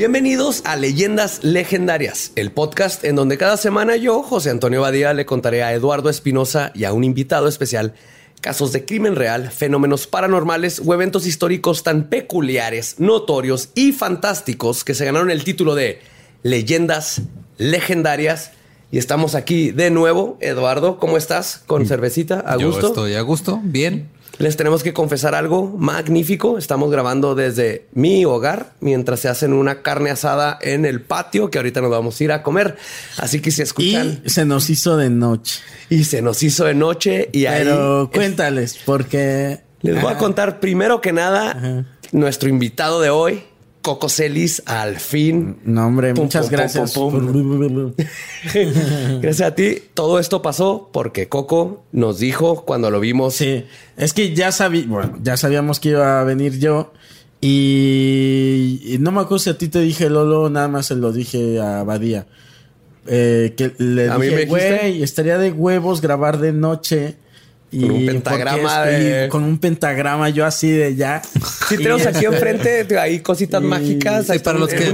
Bienvenidos a Leyendas Legendarias, el podcast en donde cada semana yo, José Antonio Badía, le contaré a Eduardo Espinosa y a un invitado especial casos de crimen real, fenómenos paranormales o eventos históricos tan peculiares, notorios y fantásticos que se ganaron el título de Leyendas Legendarias. Y estamos aquí de nuevo. Eduardo, ¿cómo estás? ¿Con cervecita? ¿A gusto? Yo estoy a gusto, bien. Les tenemos que confesar algo magnífico. Estamos grabando desde mi hogar mientras se hacen una carne asada en el patio que ahorita nos vamos a ir a comer. Así que si escuchan. Y se nos hizo de noche. Y se nos hizo de noche y Pero cuéntales, porque. Les voy a contar primero que nada nuestro invitado de hoy. Coco Celis, al fin. No, hombre, muchas gracias. gracias a ti. Todo esto pasó porque Coco nos dijo cuando lo vimos. Sí, es que ya, sabí, bueno, ya sabíamos que iba a venir yo. Y, no me acuerdo si a ti te dije Lolo, nada más se lo dije a Badía. Eh, que le dije, güey, estaría de huevos grabar de noche con un pentagrama de... con un pentagrama yo así de ya. Sí, tenemos aquí enfrente hay cositas mágicas. para los que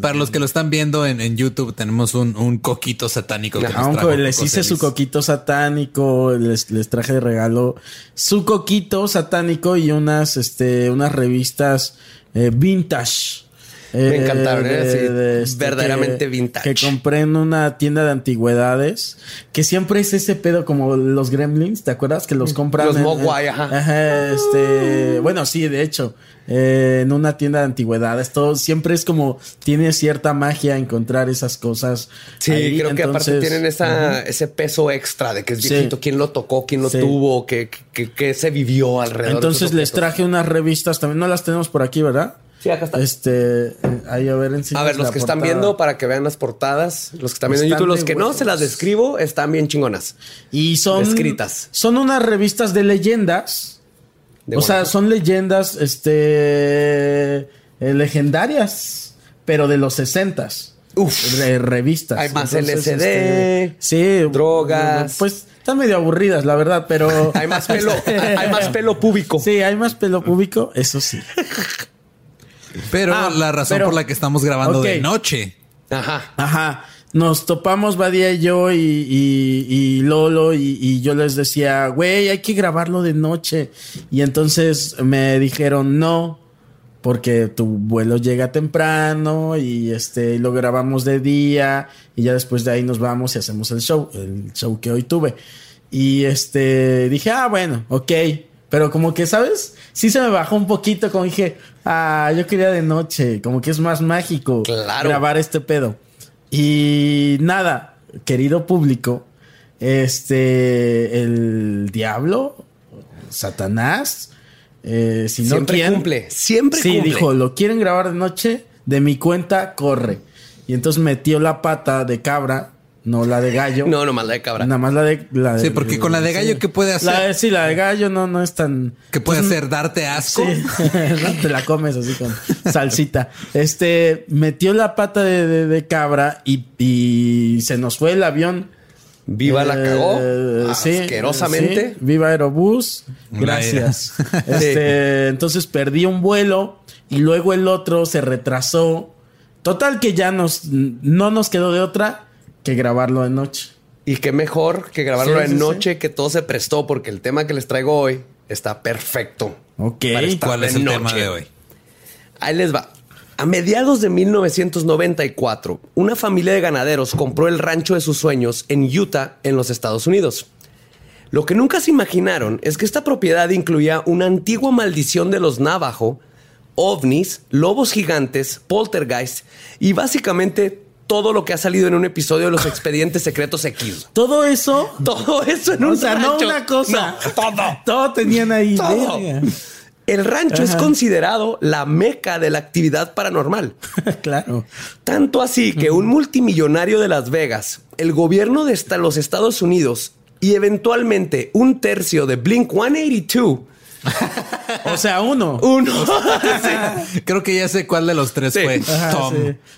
para, los que lo están viendo en, YouTube tenemos un, coquito satánico. Que les hice su coquito satánico, les, les, traje de regalo su coquito satánico y unas este unas revistas eh, vintage me encantaron, ¿eh? este, verdaderamente vintage. Que compré en una tienda de antigüedades. Que siempre es ese pedo como los gremlins, ¿te acuerdas? Que los compran. Los Mogwai, ajá. Ajá, este. Bueno, sí, de hecho. Eh, en una tienda de antigüedades. Todo siempre es como. Tiene cierta magia encontrar esas cosas. Sí, creo que aparte tienen esa, ese peso extra de que es viejito. ¿Quién lo tocó? ¿Quién lo tuvo? ¿Qué, qué, se vivió alrededor? Entonces les traje unas revistas. También no las tenemos por aquí, ¿verdad? Sí, acá está. Este, ahí a ver, A ver, los que están viendo para que vean las portadas, los que están viendo en YouTube, los que no se las describo, están bien chingonas. Y son escritas. Son unas revistas de leyendas. o sea, son leyendas este eh, legendarias, pero de los sesentas. Uf. De revistas. Hay más LCD. Este, sí. Drogas. Pues están medio aburridas, la verdad, pero. hay más pelo, hay más pelo púbico. Sí, hay más pelo púbico, eso sí. Pero ah, la razón por la que estamos grabando de noche. Ajá. Ajá. Nos topamos Badía y yo y, Lolo y, yo les decía, güey, hay que grabarlo de noche. Y entonces me dijeron, no, porque tu vuelo llega temprano y este lo grabamos de día y ya después de ahí nos vamos y hacemos el show, el show que hoy tuve. Y este dije, ah, bueno, ok. Pero como que, ¿sabes? Sí se me bajó un poquito, como dije, ah, yo quería de noche, como que es más mágico grabar este pedo. Y nada, querido público, este, el diablo, Satanás, eh, si siempre no cumple, siempre sí, cumple. dijo, lo quieren grabar de noche, de mi cuenta, corre. Y entonces metió la pata de cabra no la de gallo. No, nomás la de cabra. Nada más la de. La sí, porque con la de gallo, ¿qué puede hacer? sí, la de gallo no, no es tan. ¿Qué puede pues, hacer? ¿Darte asco? Sí. Te la comes así con salsita. Este metió la pata de, cabra y, se nos fue el avión. Viva la cagó. Eh, asquerosamente. Viva Aerobús. Gracias. Este, entonces perdí un vuelo y luego el otro se retrasó. Total que ya nos no nos quedó de otra que grabarlo de noche. Y qué mejor que grabarlo de noche, que todo se prestó, porque el tema que les traigo hoy está perfecto. Ok. ¿Cuál es el tema de hoy? Ahí les va. A mediados de 1994, una familia de ganaderos compró el rancho de sus sueños en Utah, en los Estados Unidos. Lo que nunca se imaginaron es que esta propiedad incluía una antigua maldición de los Navajo, ovnis, lobos gigantes, poltergeist y básicamente todo lo que ha salido en un episodio de los expedientes secretos X. Todo eso. Todo eso en un sea, no una cosa. todo. Todo tenían ahí. El rancho es considerado la meca de la actividad paranormal. claro. Tanto así que un multimillonario de Las Vegas, el gobierno de los Estados Unidos y eventualmente un tercio de Blink 182 o sea, uno. Uno. Creo que ya sé cuál de los tres fue. Tom.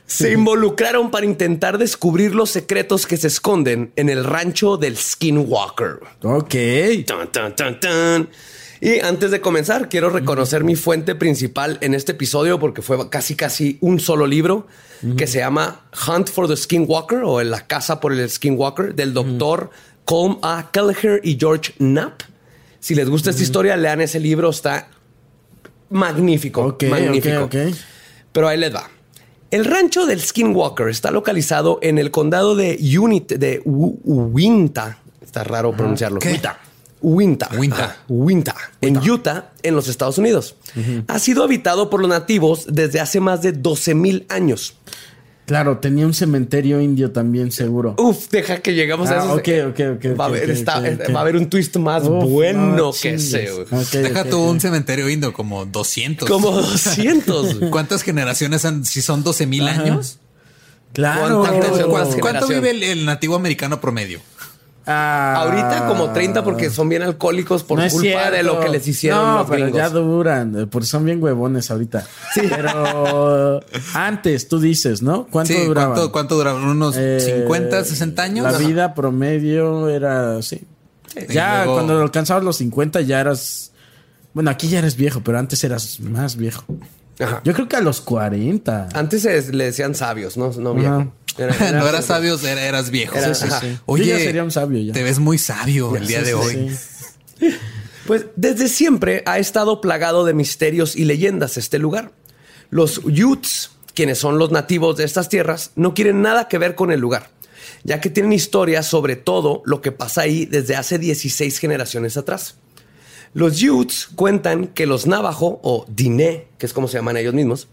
Se involucraron para intentar descubrir los secretos que se esconden en el rancho del Skinwalker. Ok. Y antes de comenzar, quiero reconocer mi fuente principal en este episodio porque fue casi casi un solo libro que se llama Hunt for the Skinwalker o La caza por el Skinwalker del doctor Colm A. Kelleher y George Knapp. Si les gusta esta historia, lean ese libro, está magnífico. magnífico. Pero ahí les va. El rancho del Skinwalker está localizado en el condado de Unit de Uinta. Está raro pronunciarlo. Winta. Winta. Winta. En Utah, en los Estados Unidos. Ha sido habitado por los nativos desde hace más de 12 mil años. Claro, tenía un cementerio indio también, seguro. Uf, deja que llegamos a ah, eso. Ok, ok, ok. Va, a haber, un twist más bueno que ese. deja tú un cementerio indio, como 200. Como 200. ¿Cuántas generaciones han, si son 12 mil años? Claro. ¿Cuánto, vive el nativo americano promedio? Ah. Ahorita como 30 porque son bien alcohólicos por culpa de lo que les hicieron. No, pero ya duran, porque son bien huevones ahorita. Sí. Pero antes tú dices, ¿no? ¿Cuánto duraban? ¿cuánto, duraban? ¿Unos 50, eh, 60 años? La vida promedio era así. Ya cuando alcanzabas los 50 ya eras... Bueno, aquí ya eres viejo, pero antes eras más viejo. Yo creo que a los 40. Antes le decían sabios, no, no viejo. no eras sabio, eras viejo. Oye, sería un sabio ya. Te ves muy sabio el día de hoy. Pues desde siempre ha estado plagado de misterios y leyendas este lugar. Los Utes, quienes son los nativos de estas tierras, no quieren nada que ver con el lugar, ya que tienen historias sobre todo lo que pasa ahí desde hace 16 generaciones atrás. Los Utes cuentan que los Navajo o Diné, que es como se llaman ellos mismos,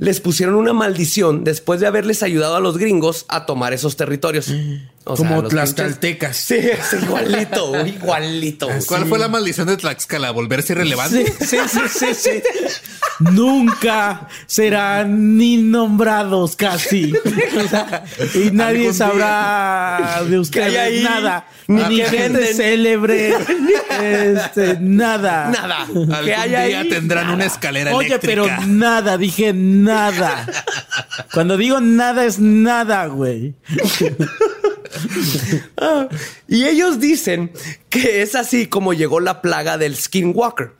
les pusieron una maldición después de haberles ayudado a los gringos a tomar esos territorios. Como tlaxcaltecas. Sí, es igualito, igualito. ¿Cuál fue la maldición de Tlaxcala? ¿Volverse irrelevante? Sí, sí, sí, sí. Nunca serán ni nombrados casi. y nadie sabrá de ustedes nada. Ni, gente célebre. este, nada. Nada. Algún que haya día tendrán una escalera Oye, pero nada, dije nada. Cuando digo nada es nada, güey. Ah, y ellos dicen que es así como llegó la plaga del Skinwalker,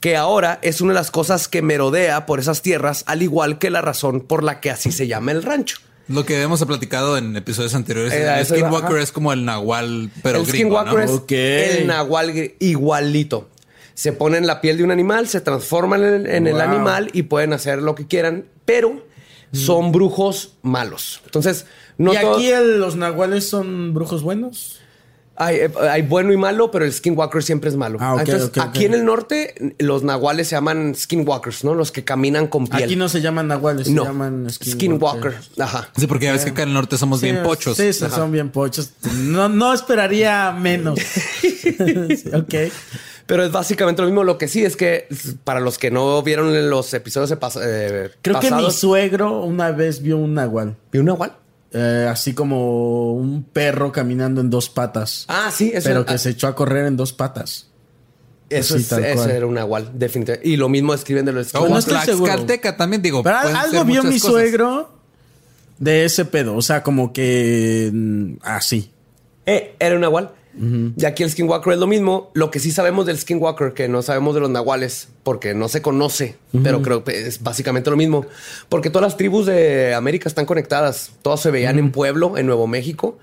que ahora es una de las cosas que merodea por esas tierras, al igual que la razón por la que así se llama el rancho. Lo que hemos platicado en episodios anteriores. Eh, el Skinwalker es como el nahual, pero el Skinwalker es el nahual igualito. Se pone en la piel de un animal, se transforman en, el animal y pueden hacer lo que quieran, pero son brujos malos. Entonces, ¿Y aquí los nahuales son brujos buenos? Eh, hay, bueno y malo, pero el skinwalker siempre es malo. Ah, aquí en el norte, los nahuales se llaman skinwalkers, ¿no? Los que caminan con piel. Aquí no se llaman nahuales, se llaman skinwalker. Ajá. Sí, porque ya ves que acá en el norte somos bien pochos. Sí, son bien pochos. No, no esperaría menos. ok. Pero es básicamente lo mismo. Lo que sí es que para los que no vieron los episodios de eh, Creo que mi suegro una vez vio un nahual. ¿Vio un nahual? Eh, así como un perro caminando en dos patas. Ah, sí, eso Pero que se echó a correr en dos patas. Eso, es, eso era un nahual, definitivamente. Y lo mismo escriben de los oh, no estoy también digo. Pero algo vio mi suegro de ese pedo. O sea, como que mm, así. Eh, era un nahual. Y aquí el Skinwalker es lo mismo. Lo que sí sabemos del Skinwalker, que no sabemos de los nahuales, porque no se conoce, pero creo que es básicamente lo mismo. Porque todas las tribus de América están conectadas. Todas se veían en Pueblo, en Nuevo México.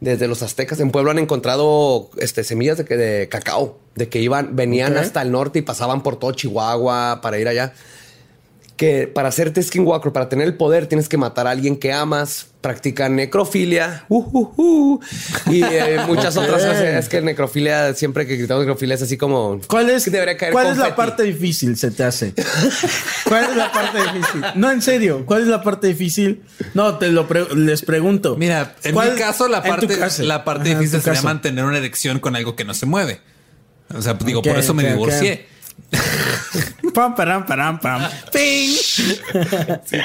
Desde los aztecas en Pueblo han encontrado este, semillas de, de cacao, de que iban, venían hasta el norte y pasaban por todo Chihuahua para ir allá que para hacerte skinwalker, para tener el poder, tienes que matar a alguien que amas, practica necrofilia uh, uh, uh, y eh, muchas otras cosas. Es que necrofilia, siempre que gritamos necrofilia, es así como. ¿Cuál es, ¿cuál es la parte difícil? Se te hace. ¿Cuál es la parte difícil? No, en serio, ¿cuál es la parte difícil? No, te lo les pregunto. Mira, en mi caso, la parte, la parte difícil sería mantener una erección con algo que no se mueve. O sea, digo, por eso me divorcié. pam, param, param, pam. ¡Ping!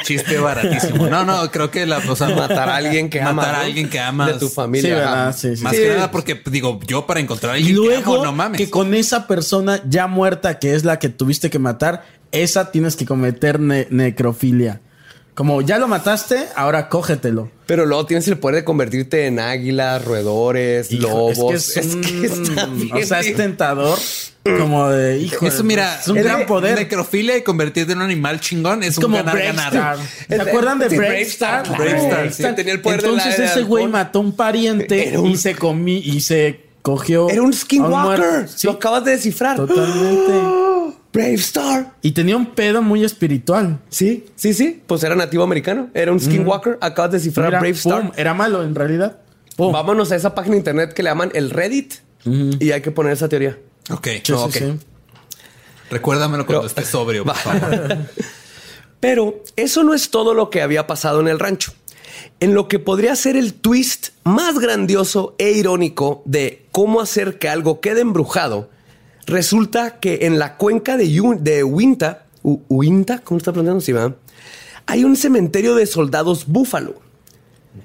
chiste baratísimo. No, no, creo que la cosa matar a alguien que ama. Matar a alguien que ama de tu familia. Sí, Más que nada porque digo, yo para encontrar a alguien luego, que no mames. Que con esa persona ya muerta, que es la que tuviste que matar, esa tienes que cometer necrofilia. Como ya lo mataste, ahora cógetelo. Pero luego tienes el poder de convertirte en águilas, roedores, lobos. Es que, es, está O sea, es tentador. Como de hijo. Eso, mira, es un gran poder. Necrofilia y convertirte en un animal chingón es, como un ganar, ganar. ¿Se acuerdan de Brave Star? Brave Star. tenía el poder Entonces ese güey mató a un pariente y se comí y se cogió. Era un skinwalker. Lo acabas de descifrar. Totalmente. Brave Star. Y tenía un pedo muy espiritual. Sí, sí, sí. Pues era nativo americano. Era un skinwalker. Acabas de descifrar Brave Star. Era malo en realidad. Vámonos a esa página de internet que le llaman el Reddit. Y hay que poner esa teoría. Ok. okay. Recuérdamelo cuando esté sobrio, por favor. Pero eso no es todo lo que había pasado en el rancho. En lo que podría ser el twist más grandioso e irónico de cómo hacer que algo quede embrujado, resulta que en la cuenca de, de Uinta, Uinta, ¿cómo está pronunciando? Sí, Hay un cementerio de soldados búfalo.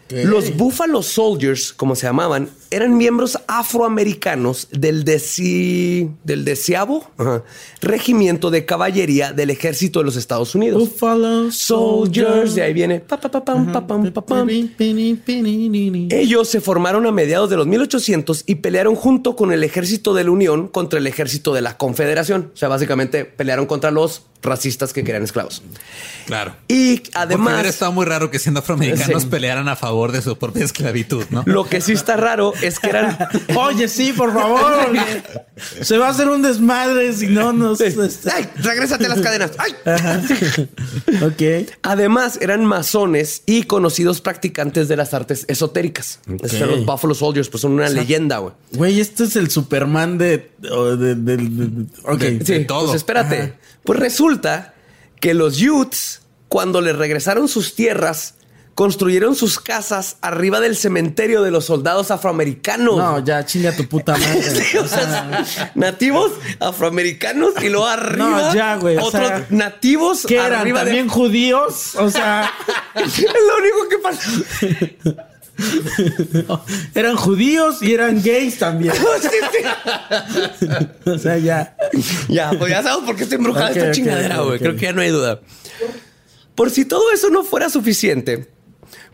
Los Buffalo Soldiers, como se llamaban, eran miembros afroamericanos del, deci... del deseavo regimiento de caballería del ejército de los Estados Unidos. Buffalo Soldiers. De ahí viene. Ellos se formaron a mediados de los 1800 y pelearon junto con el ejército de la Unión contra el ejército de la Confederación. O sea, básicamente pelearon contra los racistas que querían esclavos. Claro. Y además. Porque estado muy raro que siendo afroamericanos pelearan a favor de su propia esclavitud, ¿no? Lo que sí está raro es que eran. Oye, sí, por favor. Se va a hacer un desmadre si no nos. ¡Ay! Regrésate las cadenas. ¡Ay! ok. Además, eran masones y conocidos practicantes de las artes esotéricas. los Buffalo Soldiers, pues son una leyenda, güey. Güey, este es el Superman de. ok. sí, todo. Pues espérate. Pues resulta que los Utes, cuando les regresaron sus tierras, construyeron sus casas arriba del cementerio de los soldados afroamericanos. No, ya chinga tu puta madre. o sea, nativos afroamericanos y luego arriba. No, ya, güey. Otros nativos que eran también judíos. O sea, es lo único que pasa. eran judíos y eran gays también. o sea, ya. Ya, pues ya sabemos por qué estoy embrujada esta chingadera, güey. Creo que ya no hay duda. Por si todo eso no fuera suficiente,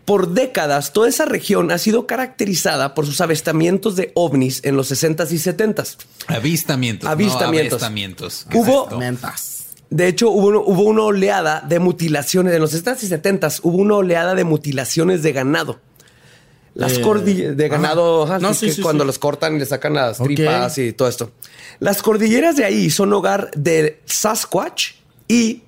por décadas toda esa región ha sido caracterizada por sus avistamientos de ovnis en los 60s y 70s. Avistamientos. Avistamientos. avistamientos. Hubo. De hecho, hubo, hubo, una oleada de mutilaciones. En los 60s y 70s hubo una oleada de mutilaciones de ganado. Las eh, cordilleras de ganado, cuando los cortan y le sacan las tripas y todo esto. Las cordilleras de ahí son hogar de Sasquatch y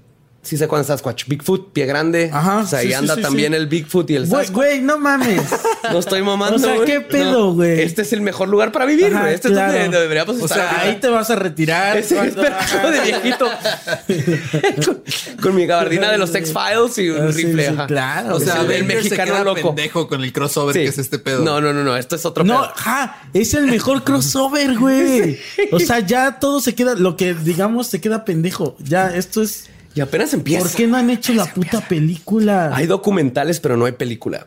Sí sé cuál es Sasquatch. Bigfoot, pie grande. Ajá. O sea, ahí anda también el Bigfoot y el Sasquatch. Güey, no mames. no estoy mamando, O sea, ¿qué pedo, güey? este es el mejor lugar para vivir, güey. Este es donde deberíamos estar. O sea, ahí te vas a retirar. Ese es de viejito. con, mi gabardina de los X-Files y un ah, rifle. Ajá. claro. O sea, el mexicano se loco. pendejo con el crossover que es este pedo. No, no, no, no. Esto es otro no, pedo. No, es el mejor crossover, güey. O sea, ya todo se queda, lo que digamos se queda pendejo. Ya, esto es... Y apenas empieza. ¿Por qué no han hecho la puta película? Hay documentales, pero no hay película.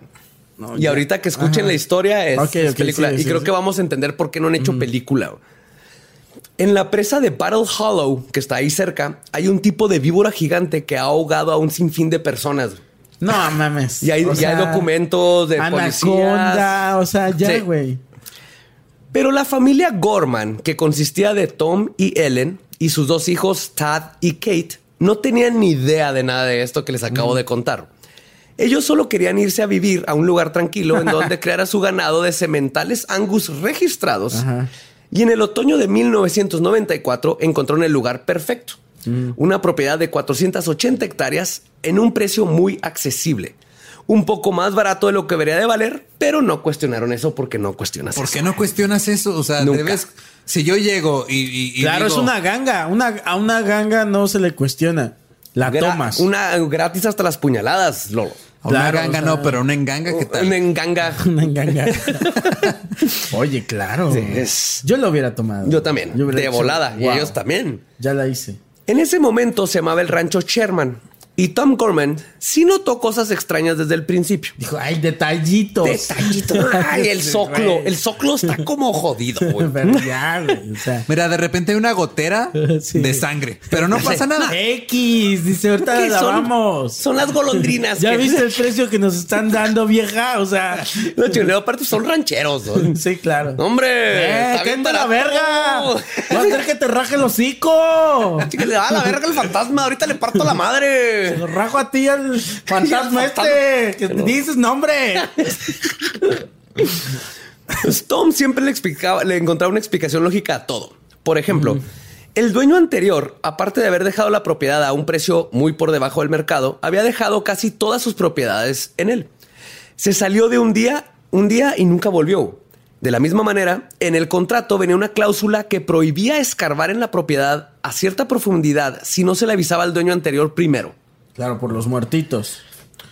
y ahorita que escuchen la historia es, película. y creo que vamos a entender por qué no han hecho película. En la presa de Battle Hollow, que está ahí cerca, hay un tipo de víbora gigante que ha ahogado a un sinfín de personas. No mames. Y hay, hay documentos de anaconda, O sea, ya, güey. Pero la familia Gorman, que consistía de Tom y Ellen y sus dos hijos, Tad y Kate, no tenían ni idea de nada de esto que les acabo de contar. Ellos solo querían irse a vivir a un lugar tranquilo en donde creara su ganado de sementales angus registrados. Y en el otoño de 1994 encontró en el lugar perfecto. Mm. Una propiedad de 480 hectáreas en un precio muy accesible. Un poco más barato de lo que debería de valer, pero no cuestionaron eso porque no cuestionas eso. ¿Por qué no cuestionas eso? O sea, debes si yo llego y. claro, es una ganga. Una, a una ganga no se le cuestiona. La tomas. Una gratis hasta las puñaladas, Lolo. una ganga no, pero una enganga, ¿qué tal? Una enganga. una enganga. Oye, claro. Yo lo hubiera tomado. Yo también. de volada. Y ellos también. Ya la hice. En ese momento se llamaba el rancho Sherman. Y Tom Gorman sí notó cosas extrañas desde el principio. Dijo, ay, detallitos. Detallitos. Ay, el soclo. El soclo está como jodido, güey. Mira, de repente hay una gotera de sangre, pero no pasa nada. X, dice, ahorita la. Son las golondrinas. ¿Ya viste el precio que nos están dando, vieja? O sea... Los chilenos aparte son rancheros. ¿no? Sí, claro. ¡Hombre! ¡Eh, qué la verga! Va a hacer que te raje el hocico. Que le da la verga el fantasma. Ahorita le parto la madre. Se lo rajo a ti al fantasma este. Que dices nombre. Tom siempre le explicaba, le encontraba una explicación lógica a todo. Por ejemplo, el dueño anterior, aparte de haber dejado la propiedad a un precio muy por debajo del mercado, había dejado casi todas sus propiedades en él. Se salió de un día, un día y nunca volvió. De la misma manera, en el contrato venía una cláusula que prohibía escarbar en la propiedad a cierta profundidad si no se le avisaba al dueño anterior primero. Claro, por los muertitos.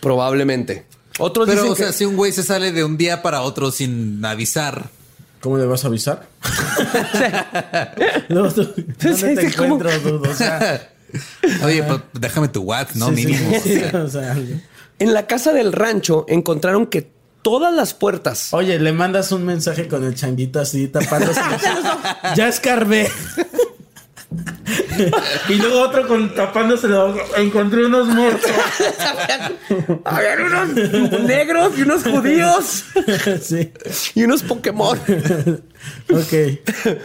Probablemente. Otros Pero, o sea, si un güey se sale de un día para otro sin avisar. ¿Cómo le vas a avisar? no, te encuentras, Oye, pues déjame tu WhatsApp, ¿no? Mínimo. en la casa del rancho encontraron que todas las puertas. Oye, le mandas un mensaje con el changuito así tapándose. ya escarbé. y luego otro con tapándose encontré unos muertos. Habían unos negros y unos judíos. sí. Y unos Pokémon. ok.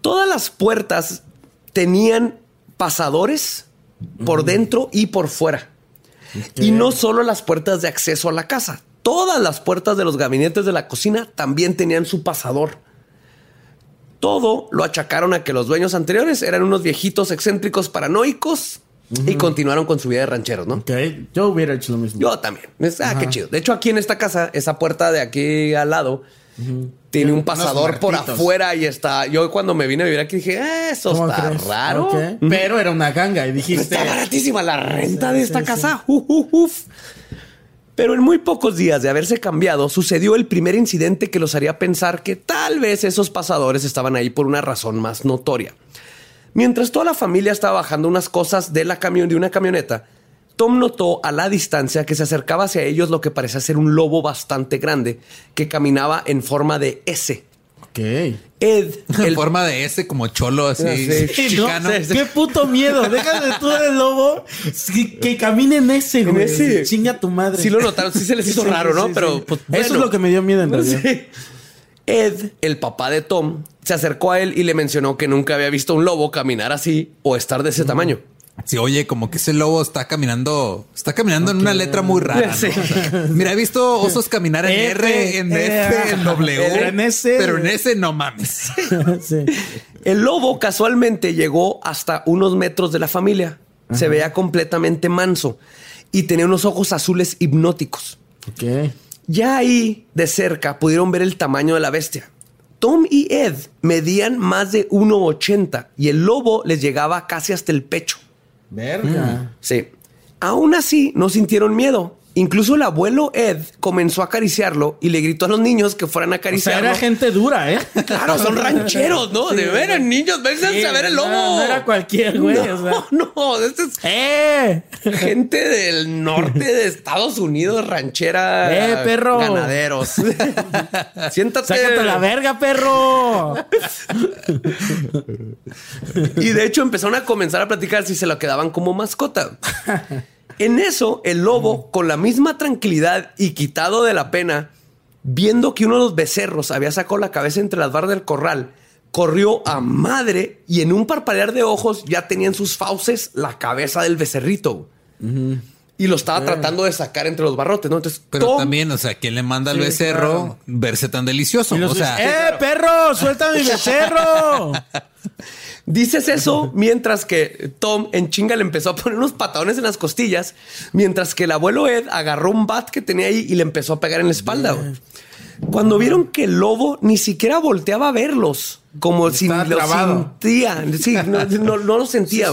Todas las puertas tenían pasadores por dentro y por fuera. Y no solo las puertas de acceso a la casa. Todas las puertas de los gabinetes de la cocina también tenían su pasador. Todo lo achacaron a que los dueños anteriores eran unos viejitos excéntricos paranoicos y continuaron con su vida de rancheros, ¿no? Ok, yo hubiera hecho lo mismo. Yo también. Ah, qué chido. De hecho, aquí en esta casa, esa puerta de aquí al lado, tiene un pasador por afuera y está. Yo cuando me vine a vivir aquí dije, eh, eso está raro. Pero era una ganga y dijiste. Está baratísima la renta de esta casa. Pero en muy pocos días de haberse cambiado, sucedió el primer incidente que los haría pensar que tal vez esos pasadores estaban ahí por una razón más notoria. Mientras toda la familia estaba bajando unas cosas de camión de una camioneta, Tom notó a la distancia que se acercaba hacia ellos lo que parecía ser un lobo bastante grande que caminaba en forma de S Ed. En forma de ese como cholo así. chicano. Qué puto miedo. Déjame tú del lobo que, camine en ese, güey. Ese. Chinga tu madre. Sí lo notaron. Sí se les hizo raro, ¿no? Pero pues, Eso es lo que me dio miedo en realidad. Ed, el papá de Tom, se acercó a él y le mencionó que nunca había visto un lobo caminar así o estar de ese tamaño. Sí, oye, como que ese lobo está caminando, está caminando en una letra muy rara. Mira, he visto osos caminar en R, en F, en W, en S, pero en ese no mames. El lobo casualmente llegó hasta unos metros de la familia. Se veía completamente manso y tenía unos ojos azules hipnóticos. Ya ahí de cerca pudieron ver el tamaño de la bestia. Tom y Ed medían más de 1,80 y el lobo les llegaba casi hasta el pecho. Verga. Sí. Aún así, no sintieron miedo. Incluso el abuelo Ed comenzó a acariciarlo y le gritó a los niños que fueran a acariciarlo. O sea, era gente dura, ¿eh? Claro, son rancheros, ¿no? de veras, niños, vénganse a ver el lobo. No, era cualquier güey. No, no, este es ¡Eh! gente del norte de Estados Unidos, ranchera. ¡Eh, perro! Ganaderos. Siéntate. Sácate la verga, perro. y de hecho empezaron a comenzar a platicar si se lo quedaban como mascota. En eso, el lobo, con la misma tranquilidad y quitado de la pena, viendo que uno de los becerros había sacado la cabeza entre las barras del corral, corrió a madre y en un parpadear de ojos ya tenía en sus fauces la cabeza del becerrito. Y lo estaba tratando de sacar entre los barrotes, ¿no? Entonces, pero también, o sea, ¿quién le manda al becerro verse tan delicioso? O sea, ¡eh, perro! ¡Suelta mi becerro! Dices eso mientras que Tom en chinga le empezó a poner unos patadones en las costillas, mientras que el abuelo Ed agarró un bat que tenía ahí y le empezó a pegar en la espalda. Cuando vieron que el lobo ni siquiera volteaba a verlos, como si lo sentía, sí, no, lo sentía.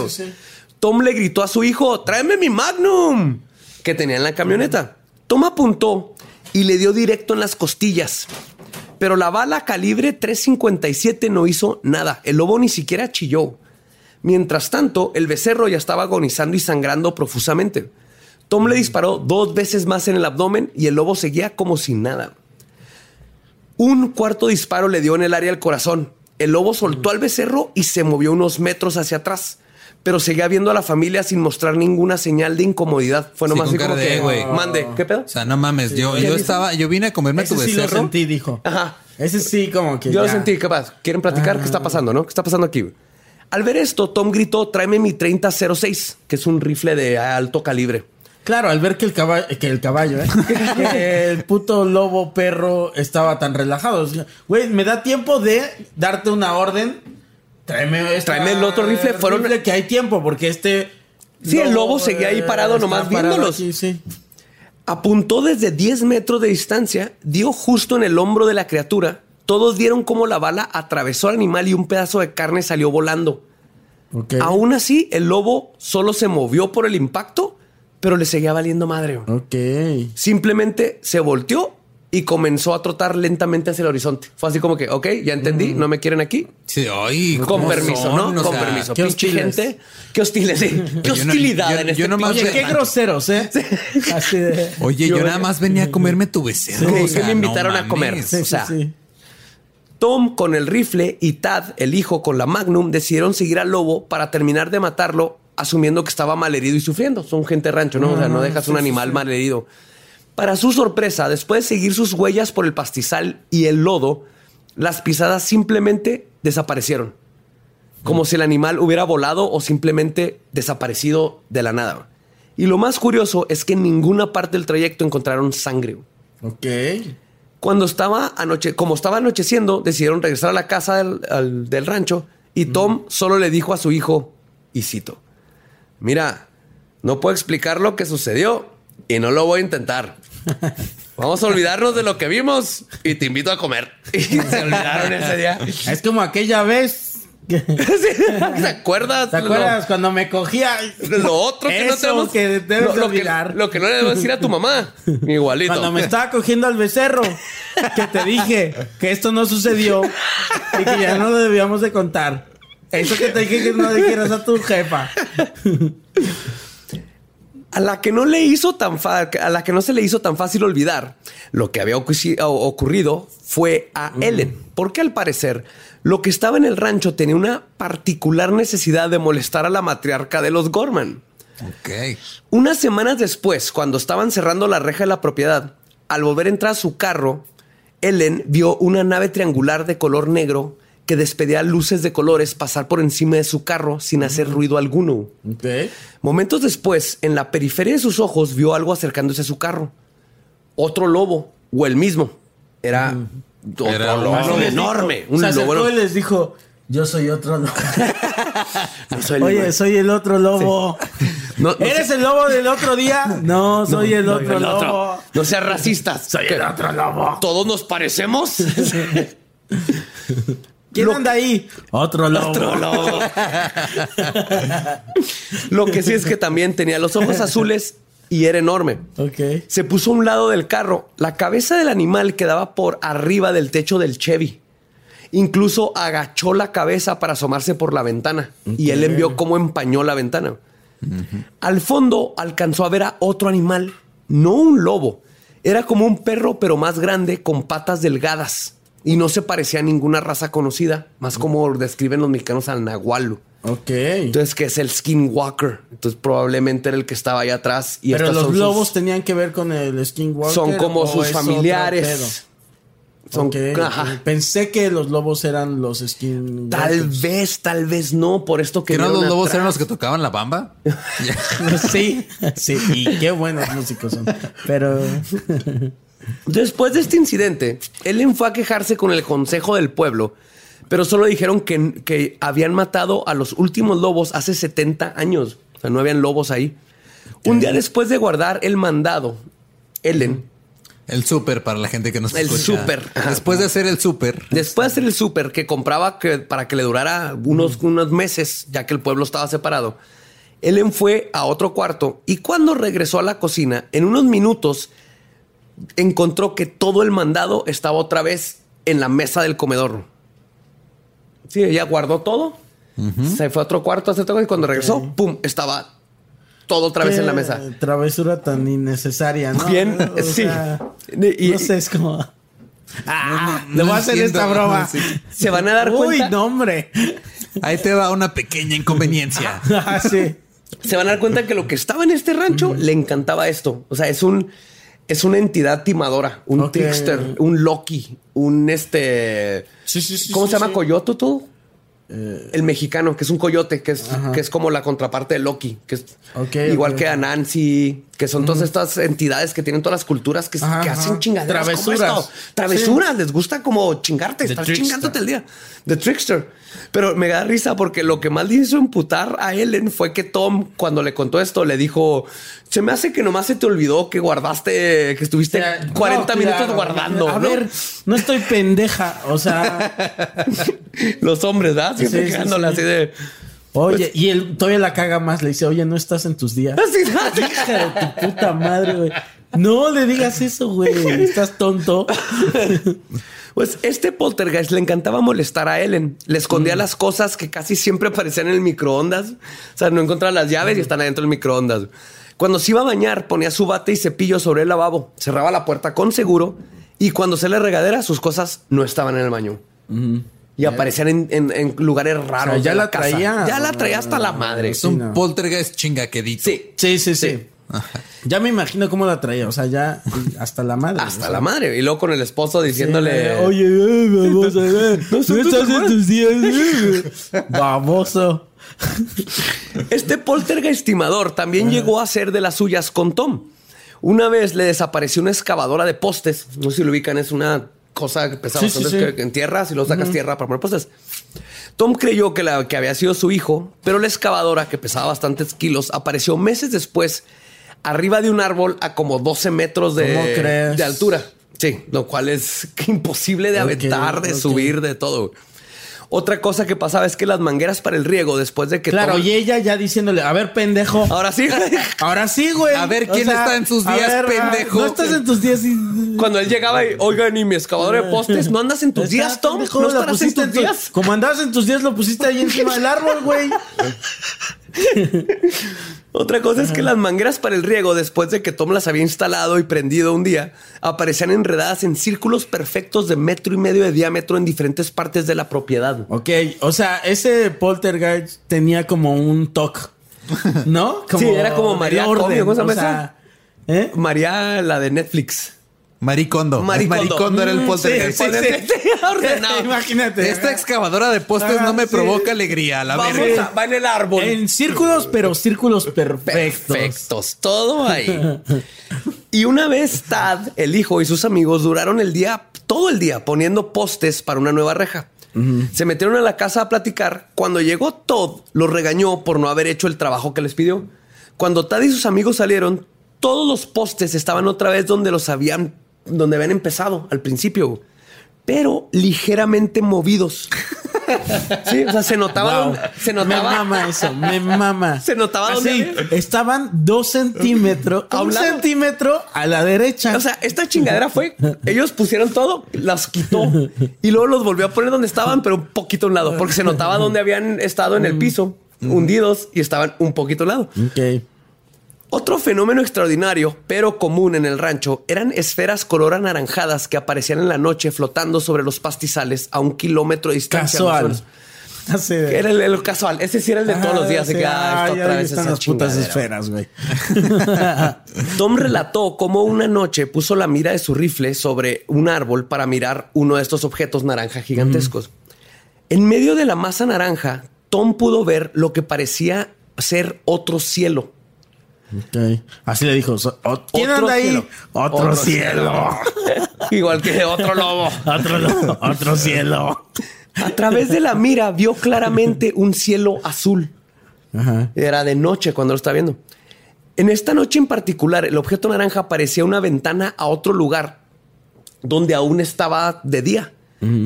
Tom le gritó a su hijo, tráeme mi Magnum, que tenía en la camioneta. Tom apuntó y le dio directo en las costillas. Pero la bala calibre 357 no hizo nada. El lobo ni siquiera chilló. Mientras tanto, el becerro ya estaba agonizando y sangrando profusamente. Tom le disparó dos veces más en el abdomen y el lobo seguía como sin nada. Un cuarto disparo le dio en el área del corazón. El lobo soltó al becerro y se movió unos metros hacia atrás pero seguía viendo a la familia sin mostrar ninguna señal de incomodidad. Fue nomás sí, como que, güey. mande, ¿qué pedo? O sea, no mames, yo, yo estaba, yo vine a comerme tu becerro. Sí lo sentí, dijo. Ajá. Ese sí, como que. Yo lo sentí, capaz. ¿Quieren platicar? ¿Qué está ah. pasando, no? ¿Qué está pasando aquí? Al ver esto, Tom gritó: tráeme mi 3006, que es un rifle de alto calibre. Claro, al ver que el caballo, que el caballo, ¿eh? que el puto lobo perro estaba tan relajado. Güey, me da tiempo de darte una orden Tráeme, el otro rifle. Fueron rifle que hay tiempo, porque este. Sí, el lobo seguía ahí parado nomás viéndolos. sí. Apuntó desde 10 metros de distancia, dio justo en el hombro de la criatura. Todos vieron cómo la bala atravesó al animal y un pedazo de carne salió volando. Aún así, el lobo solo se movió por el impacto, pero le seguía valiendo madre. Ok. Simplemente se volteó y comenzó a trotar lentamente hacia el horizonte. Fue así como que, ok, ya entendí, mm. no me quieren aquí. Sí, ay, con permiso, ¿no? con permiso. Qué gente. Qué hostiles, sí. Qué hostilidad en este Oye, qué groseros, ¿eh? Así de... Oye, yo, nada más venía a comerme tu becerro. Sí, que me invitaron a comer. o sea, Tom con el rifle y Tad, el hijo, con la Magnum, decidieron seguir al lobo para terminar de matarlo, asumiendo que estaba malherido y sufriendo. Son gente rancho, ¿no? o sea, no ah, dejas un animal malherido. Para su sorpresa, después de seguir sus huellas por el pastizal y el lodo, las pisadas simplemente desaparecieron. Como si el animal hubiera volado o simplemente desaparecido de la nada. Y lo más curioso es que en ninguna parte del trayecto encontraron sangre. Ok. Cuando estaba anoche, como estaba anocheciendo, decidieron regresar a la casa del, del rancho y Tom solo le dijo a su hijo, y cito, mira, no puedo explicar lo que sucedió y no lo voy a intentar. Vamos a olvidarnos de lo que vimos y te invito a comer. Y se olvidaron ese día. Es como aquella vez. ¿Te acuerdas? ¿Te acuerdas cuando me cogía? Lo otro que no tenemos que debes lo, olvidar. Que, lo que no le debes decir a tu mamá. Igualito. Cuando me estaba cogiendo al becerro, que te dije que esto no sucedió y que ya no lo debíamos de contar. Eso que te dije que no dijeras a tu jefa. A la que no le hizo tan a la que no se le hizo tan fácil olvidar lo que había ocurrido fue a Ellen, porque al parecer lo que estaba en el rancho tenía una particular necesidad de molestar a la matriarca de los Gorman. Okay. Unas semanas después, cuando estaban cerrando la reja de la propiedad, al volver a entrar a su carro, Ellen vio una nave triangular de color negro que despedía luces de colores pasar por encima de su carro sin hacer ruido alguno. Momentos después, en la periferia de sus ojos, vio algo acercándose a su carro. Otro lobo, o el mismo. Era otro lobo enorme. un lobo. Y les dijo, yo soy otro lobo. Oye, soy el otro lobo. ¿Eres el lobo del otro día? No, soy el otro lobo. No seas racista. Soy el otro lobo. ¿Todos nos parecemos? ¿Quién anda ahí? Otro lobo. Otro lobo. Lo que sí es que también tenía los ojos azules y era enorme. Ok. Se puso a un lado del carro. La cabeza del animal quedaba por arriba del techo del Chevy. Incluso agachó la cabeza para asomarse por la ventana. Y él envió cómo empañó la ventana. Al fondo alcanzó a ver a otro animal, no un lobo. Era como un perro, pero más grande, con patas delgadas y no se parecía a ninguna raza conocida, más como describen los mexicanos al nahualo. Ok. Entonces, que es el skinwalker. Entonces, probablemente era el que estaba ahí atrás. Y Pero los lobos tenían que ver con el skinwalker. Son como sus familiares. Son, Pensé que los lobos eran los skin. Tal vez, tal vez no. Por esto que. no los lobos eran los que tocaban la bamba? sí, sí. Y qué buenos músicos son. Pero. Después de este incidente, Ellen fue a quejarse con el consejo del pueblo, pero solo dijeron que, que habían matado a los últimos lobos hace 70 años. O sea, no habían lobos ahí. Un día después de guardar el mandado, Ellen. El súper para la gente que nos El súper. Después de hacer el súper. Después de hacer el súper que compraba que, para que le durara unos, unos meses, ya que el pueblo estaba separado. Ellen fue a otro cuarto y cuando regresó a la cocina, en unos minutos encontró que todo el mandado estaba otra vez en la mesa del comedor. Sí, ella guardó todo, se fue a otro cuarto a hacer todo y cuando regresó, ¡pum! Estaba todo otra vez en la mesa. Travesura tan innecesaria, ¿no? Bien, sí. no sé, es como. Ah, le voy a hacer esta broma. Se van a dar cuenta. Uy, no, hombre. Ahí te va una pequeña inconveniencia. ah, sí. Se van a dar cuenta que lo que estaba en este rancho le encantaba esto. O sea, es un es una entidad timadora, un trickster, un Loki, un este. ¿Cómo se llama? ¿Coyoto todo? Eh, el mexicano, que es un coyote, que es, que es como la contraparte de Loki, que es igual que a Nancy, que son todas estas entidades que tienen todas las culturas que, hacen chingaderas. Travesuras. Travesuras, les gusta como chingarte, estás chingándote el día. The Trickster. Pero me da risa porque lo que más le hizo emputar a Ellen fue que Tom, cuando le contó esto, le dijo: Se me hace que nomás se te olvidó que guardaste, que estuviste 40 minutos guardando. A ver, no estoy pendeja. O sea, los hombres, ¿verdad? Así de. Oye, y él todavía la caga más. Le dice, oye, no estás en tus días. Hija de tu puta madre, güey. No le digas eso, güey. Estás tonto. Pues este poltergeist le encantaba molestar a Ellen. Le escondía mm. las cosas que casi siempre aparecían en el microondas. O sea, no encontraba las llaves y están adentro del microondas. Cuando se iba a bañar, ponía su bate y cepillo sobre el lavabo, cerraba la puerta con seguro y cuando se le regadera, sus cosas no estaban en el baño. Y aparecían en, lugares raros. ya la, traía. Ya la traía hasta la madre. Es un poltergeist chingaquedito. Sí, sí, sí. sí. Ya me imagino cómo la traía, o sea, ya hasta la madre. Hasta la madre. Y luego con el esposo diciéndole: Oye, vamos a ver. No, estás en tus días. Baboso. Este poltergeist-estimador también llegó a ser de las suyas con Tom. Una vez le desapareció una excavadora de postes. No sé si lo ubican, es una cosa que pesaba en tierra, si lo sacas tierra para poner postes. Tom creyó que, la, que había sido su hijo, pero la excavadora, que pesaba bastantes kilos, apareció meses después arriba de un árbol a como 12 metros de, de altura. Sí, lo cual es imposible de aventar, de subir, de todo. Otra cosa que pasaba es que las mangueras para el riego, después de que. Claro, y ella ya diciéndole, a ver, pendejo. Ahora sí, Ahora sí, güey. A ver quién está en sus días, pendejo. No estás en tus días. Cuando él llegaba y, oigan, y mi excavador de postes, no andas en tus días, Tom. no estarás en tus días. Como andabas en tus días, lo pusiste ahí encima del árbol, güey. Otra cosa es que las mangueras para el riego, después de que Tom las había instalado y prendido un día, aparecían enredadas en círculos perfectos de metro y medio de diámetro en diferentes partes de la propiedad. Ok, o sea, ese poltergeist tenía como un toque, ¿no? sí, era como María orden, ¿eh? María, la de Netflix. Maricondo. Maricondo. era el poltergeist. Sí, sí, ordenado. Imagínate. Esta excavadora de postes no me provoca alegría. La Vamos va en el árbol. En círculos, pero círculos perfectos. Perfectos. Todo ahí. y una vez Tad, el hijo y sus amigos duraron el día, todo el día, poniendo postes para una nueva reja. Se metieron a la casa a platicar. Cuando llegó Todd, los regañó por no haber hecho el trabajo que les pidió. Cuando Tad y sus amigos salieron, todos los postes estaban otra vez donde los habían donde habían empezado al principio, pero ligeramente movidos. Sí, o sea, se notaba. Se notaba. Me mama eso, me mama. Se notaba Así, estaban dos centímetros, a un centímetro a la derecha. O sea, esta chingadera fue. Ellos pusieron todo, las quitó y luego los volvió a poner donde estaban, pero un poquito a un lado, porque se notaba donde habían estado en el piso, hundidos y estaban un poquito a un lado. Ok. Otro fenómeno extraordinario, pero común en el rancho, eran esferas color anaranjadas que aparecían en la noche flotando sobre los pastizales a un kilómetro de distancia. Casual. Era el, casual. Ese sí era el de todos los días. Ah, otra vez están las putas esferas, güey. Tom relató cómo una noche puso la mira de su rifle sobre un árbol para mirar uno de estos objetos naranja gigantescos. En medio de la masa naranja, Tom pudo ver lo que parecía ser otro cielo Así le dijo. ¿Quién anda ahí? Otro, cielo. Igual que otro lobo. otro lobo. Otro cielo. A través de la mira vio claramente un cielo azul. Era de noche cuando lo estaba viendo. En esta noche en particular, el objeto naranja parecía una ventana a otro lugar donde aún estaba de día.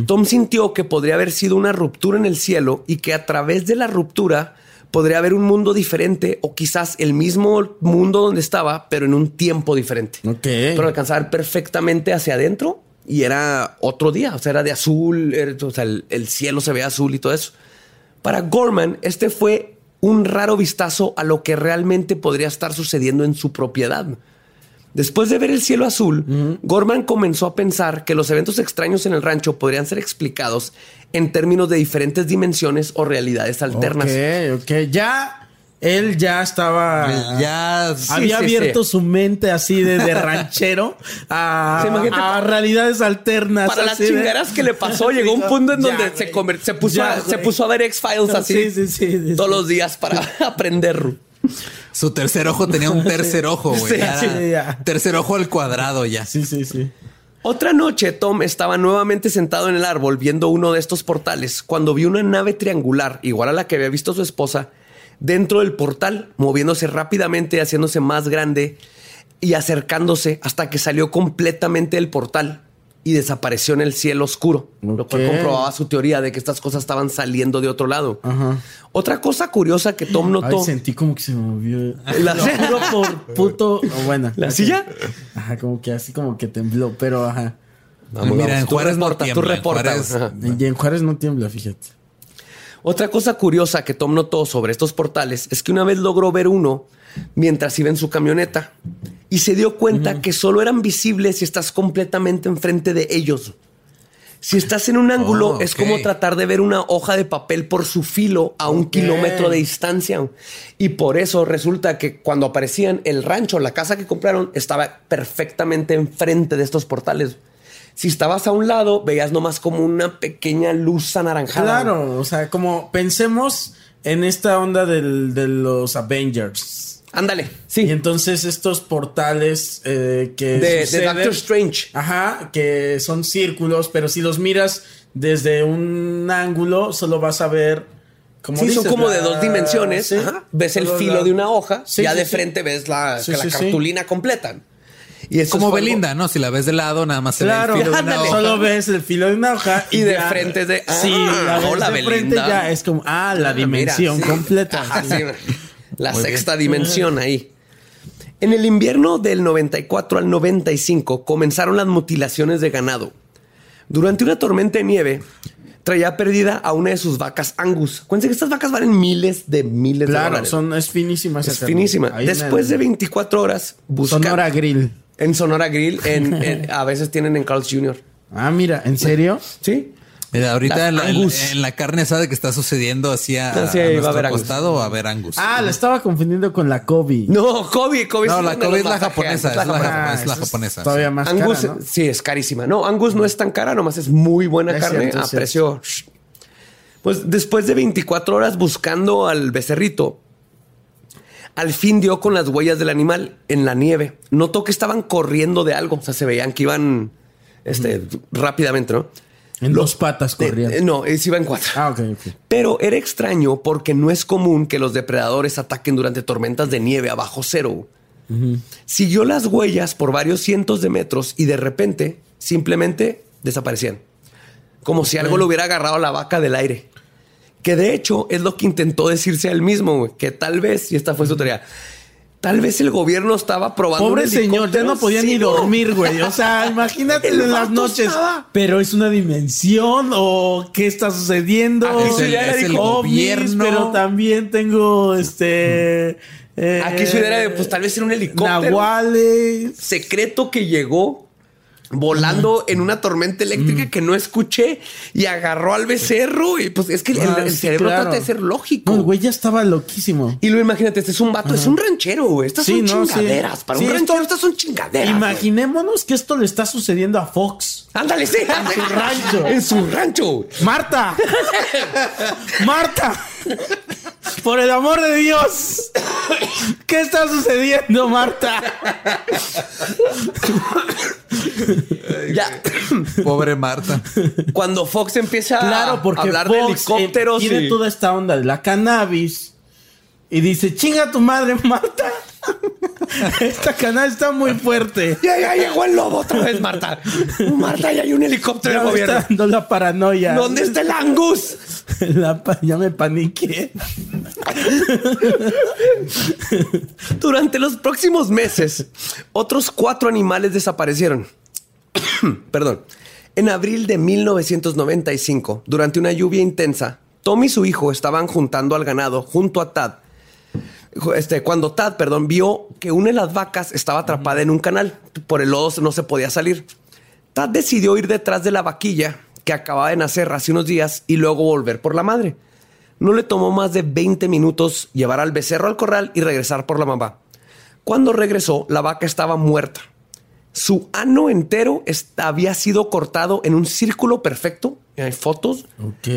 Tom sintió que podría haber sido una ruptura en el cielo y que a través de la ruptura podría haber un mundo diferente o quizás el mismo mundo donde estaba, pero en un tiempo diferente. Ok. Pero alcanzar perfectamente hacia adentro y era otro día, o sea, era de azul, o sea, el, cielo se ve azul y todo eso. Para Gorman, este fue un raro vistazo a lo que realmente podría estar sucediendo en su propiedad. Después de ver el cielo azul, Gorman comenzó a pensar que los eventos extraños en el rancho podrían ser explicados en términos de diferentes dimensiones o realidades alternas. Ok, ok. Ya él ya estaba. Ya había abierto su mente así de, ranchero a, realidades alternas. Para las chingaras que le pasó, llegó un punto en donde se, se, puso a, se puso a ver X-Files así todos los días para aprender. Su tercer ojo tenía un tercer ojo, güey. tercer ojo al cuadrado ya. Sí, sí, sí. Otra noche, Tom estaba nuevamente sentado en el árbol viendo uno de estos portales cuando vio una nave triangular, igual a la que había visto su esposa, dentro del portal, moviéndose rápidamente, haciéndose más grande y acercándose hasta que salió completamente del portal y desapareció en el cielo oscuro, lo cual comprobaba su teoría de que estas cosas estaban saliendo de otro lado. Otra cosa curiosa que Tom notó. sentí como que se movió. La silla por puto. bueno, ¿La silla? Ajá, como que así como que tembló, pero ajá. Mira, en Juárez no tiembla. Tú reportas. Y en Juárez no tiembla, fíjate. Otra cosa curiosa que Tom notó sobre estos portales es que una vez logró ver uno mientras iba en su camioneta y se dio cuenta que solo eran visibles si estás completamente enfrente de ellos. Si estás en un ángulo, oh, es como tratar de ver una hoja de papel por su filo a un kilómetro de distancia. Y por eso resulta que cuando aparecían, el rancho, la casa que compraron, estaba perfectamente enfrente de estos portales. Si estabas a un lado, veías nomás como una pequeña luz anaranjada. Claro, o sea, como pensemos en esta onda de los Avengers. Ándale, sí. Y entonces estos portales eh, que... De, Doctor Strange. Ajá, que son círculos, pero si los miras desde un ángulo, solo vas a ver... Como sí, son como de dos dimensiones. Ves el filo de una hoja, ya de frente ves la, la cartulina completa. Y es como Belinda, ¿no? Si la ves de lado, nada más se ve el filo de una hoja. Solo ves el filo de una hoja. Y, de frente es de. sí, la ah, hola, de frente ya es como, ah, la ah, dimensión completa. La sexta dimensión ahí. En el invierno del 94 al 95 comenzaron las mutilaciones de ganado. Durante una tormenta de nieve, traía perdida a una de sus vacas Angus. Cuéntense que estas vacas valen miles de miles de dólares. Son, es finísima. Es finísima. Después de 24 horas, buscan... Sonora Grill. En Sonora Grill, en, a veces tienen en Carl's Jr. Ah, mira, ¿en serio? Sí. Mira, ahorita en la, en, la, carne asada que está sucediendo así a, ah, a, ver costado a ver Angus. Ah, la estaba confundiendo con la Kobe. No, Kobe, Kobe. No, la Kobe es la japonesa, es la, japonesa. Todavía más Angus, cara, sí, es carísima. No, Angus no es tan cara, nomás es muy buena carne a precio. Pues después de 24 horas buscando al becerrito, al fin dio con las huellas del animal en la nieve. Notó que estaban corriendo de algo. O sea, se veían que iban este, rápidamente, ¿no? En dos patas corrían. no, se iba en cuatro. Ah, ok, Pero era extraño porque no es común que los depredadores ataquen durante tormentas de nieve a bajo cero. Siguió las huellas por varios cientos de metros y de repente simplemente desaparecían. Como si algo le hubiera agarrado a la vaca del aire. Que de hecho es lo que intentó decirse a él mismo, que tal vez, y esta fue su teoría, Tal vez el gobierno estaba probando. Pobre señor, ya no podía ni dormir, güey. O sea, imagínate en las noches. Pero es una dimensión o qué está sucediendo. Aquí su idea era el gobierno. Pero también tengo este. Eh, Aquí su idea era, pues tal vez era un helicóptero. Nahuales. Secreto que llegó volando en una tormenta eléctrica que no escuché y agarró al becerro. Y pues es que el, ah, cerebro trata de ser lógico. el güey ya estaba loquísimo. Y lo imagínate, este es un vato, es un ranchero, güey. Estas son chingaderas. Para un ranchero, estas son chingaderas. Imaginémonos que esto le está sucediendo a Fox. Ándale, sí. En su rancho. En su rancho. Marta. Marta. Por el amor de Dios. ¿Qué está sucediendo, Marta? ya. Pobre Marta. Cuando Fox empieza a hablar de helicópteros. Tiene toda esta onda de la cannabis. Y dice, chinga tu madre, Marta. Esta canal está muy fuerte. Ya, ya llegó el lobo otra vez, Marta. Marta, ya hay un helicóptero del gobierno. Está dando la paranoia. ¿Dónde está el Angus? ya me paniqué. Durante los próximos meses, otros cuatro animales desaparecieron. Perdón. En abril de 1995, durante una lluvia intensa, Tommy y su hijo estaban juntando al ganado junto a Tad. Este, cuando Tad, perdón, vio que una de las vacas estaba atrapada en un canal. Por el lodo no se podía salir. Tad decidió ir detrás de la vaquilla que acababa de nacer hace unos días y luego volver por la madre. No le tomó más de 20 minutos llevar al becerro al corral y regresar por la mamá. Cuando regresó, la vaca estaba muerta. Su ano entero había sido cortado en un círculo perfecto. Hay fotos. Ok.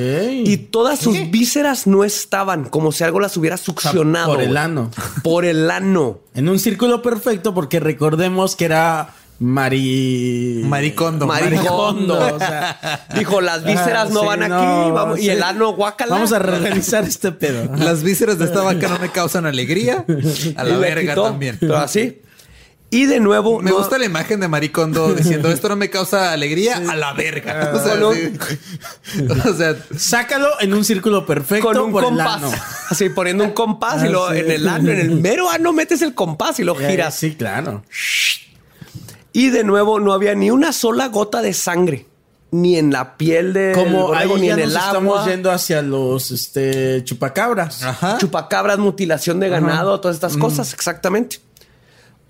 Y todas sus vísceras no estaban, como si algo las hubiera succionado. Por el ano. Por el ano. En un círculo perfecto, porque recordemos que era Mari... Maricondo. Maricondo. o sea, dijo, las vísceras no sí, van aquí. no, vamos, Y sí. el ano, guácala. Vamos a revisar este pedo. Las vísceras de esta vaca no me causan alegría. A Y la verga quitó, también. Pero así. Y de nuevo... Me no- gusta la imagen de Maricondo diciendo esto no me causa alegría a la verga. O sea, Con un- sí. O sea, Sácalo en un círculo perfecto con un por el compás. ano. Así poniendo un compás y Ah, luego sí. en el ano, en el mero ano metes el compás y lo giras. Sí, claro. Y de nuevo no había ni una sola gota de sangre. Ni en la piel de Como ahí ni ya en nos el estamos agua. yendo hacia los este, chupacabras. ajá. Chupacabras, mutilación de ganado, todas estas cosas, exactamente.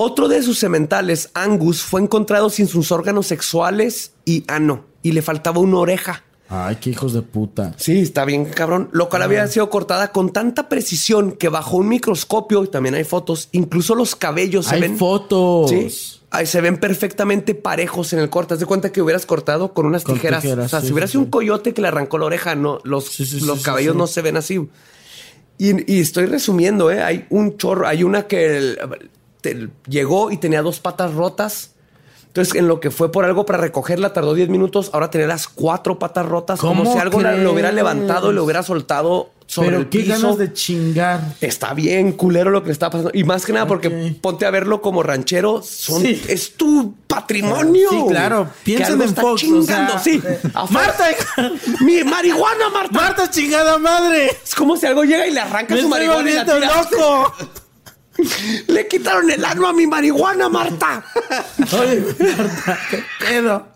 Otro de sus sementales, Angus, fue encontrado sin sus órganos sexuales y ano. Y le faltaba una oreja. Ay, qué hijos de puta. Sí, está bien, cabrón. Lo cual había sido cortada con tanta precisión que bajo un microscopio, y también hay fotos, incluso los cabellos se Hay ven. fotos. Sí. Ahí se ven perfectamente parejos en el corte. Haz de cuenta que hubieras cortado con unas Con tijeras. tijeras, o sea, sí, si hubiera sido sí. un coyote que le arrancó la oreja, no, los, Sí, los cabellos no se ven así. Y, y estoy resumiendo, ¿eh? Hay un chorro. Hay una que el- te- llegó y tenía dos patas rotas. Entonces, en lo que fue por algo para recogerla, tardó 10 minutos. Ahora tenía las cuatro patas rotas, como ¿Cómo si algo lo hubiera levantado y lo hubiera soltado sobre Pero el qué piso. ganas de chingar. Está bien culero lo que le está pasando. Y más que nada porque ponte a verlo como ranchero. Son, Sí. Es tu patrimonio. Sí, claro. Piensen en Fox, o chingando, sea, sí. eh. Marta, Mi marihuana, Marta. Marta, chingada madre. Es como si algo llega y le arranca Me su marihuana y la tira. loco. Le quitaron el ano a mi marihuana, Marta. Oye, Marta, qué pedo.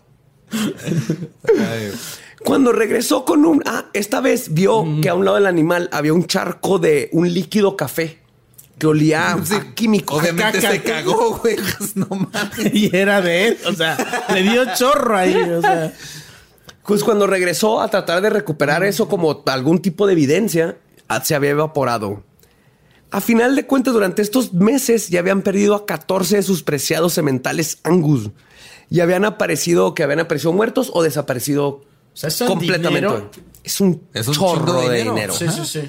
Cuando regresó con un... Ah, esta vez vio que a un lado del animal había un charco de un líquido café que olía Sí, a químico. Obviamente caca. se cagó, güey. Pues, No mames. Y era de él. O sea, le dio chorro ahí. O sea, Pues cuando regresó a tratar de recuperar eso como algún tipo de evidencia, ah, se había evaporado. A final de cuentas, durante estos meses ya habían perdido a 14 de sus preciados sementales Angus. Y habían aparecido, que habían aparecido muertos o desaparecido o sea, eso en completamente. dinero. Es un, Es un chorro de de dinero. Sí, sí, sí.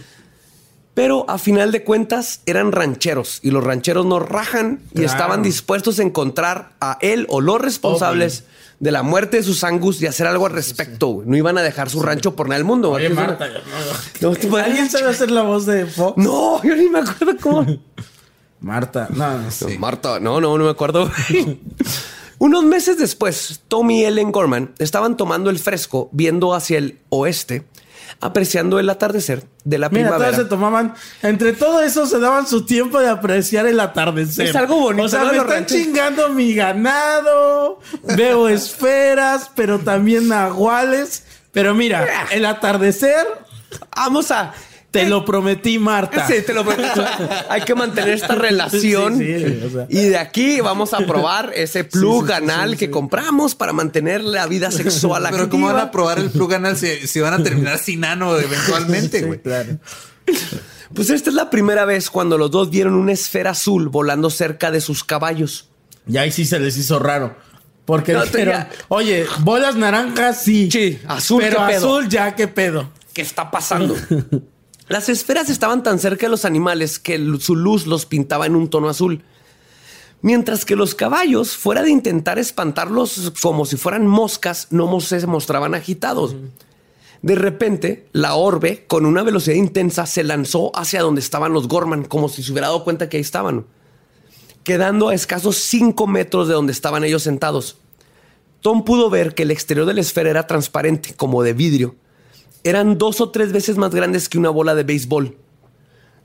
Pero a final de cuentas eran rancheros y los rancheros no rajan y Claro. estaban dispuestos a encontrar a él o los responsables de la muerte de sus angus y hacer algo al respecto. güey. No iban a dejar su rancho por nada del mundo. Oye. Marta, No, puedes- ¿Alguien sabe hacer la voz de Fox? No, yo ni me acuerdo cómo. Marta, no, no sé. Marta, no, no, no me acuerdo. Unos meses después, Tommy y Ellen Gorman estaban tomando el fresco, viendo hacia el oeste, apreciando el atardecer de la Mira, todos primavera. se tomaban, entre todo eso se daban su tiempo de apreciar el atardecer. Es algo bonito, O sea, ¿no? me están chingando mi ganado, veo esferas, pero también nahuales. Pero mira, el atardecer, Vamos a. te lo prometí, Marta. Sí, te lo prometo. Hay que mantener esta relación. Sí, sí, o sea. Y de aquí vamos a probar ese plug anal que compramos para mantener la vida sexual Pero activa. ¿cómo van a probar el plug anal si, si van a terminar sin ano eventualmente, güey? claro. Pues esta es la primera vez cuando los dos vieron una esfera azul volando cerca de sus caballos. Y ahí sí se les hizo raro. Porque No, dijeron, oye, bolas naranjas sí. Sí, azul, Pero azul ya, qué pedo. ¿Qué está pasando? Las esferas estaban tan cerca de los animales que su luz los pintaba en un tono azul. Mientras que los caballos, fuera de intentar espantarlos como si fueran moscas, no se mostraban agitados. De repente, la orbe, con una velocidad intensa, se lanzó hacia donde estaban los Gorman, como si se hubiera dado cuenta que ahí estaban, quedando a escasos cinco metros de donde estaban ellos sentados. Tom pudo ver que el exterior de la esfera era transparente, como de vidrio. Eran dos o tres veces más grandes que una bola de béisbol.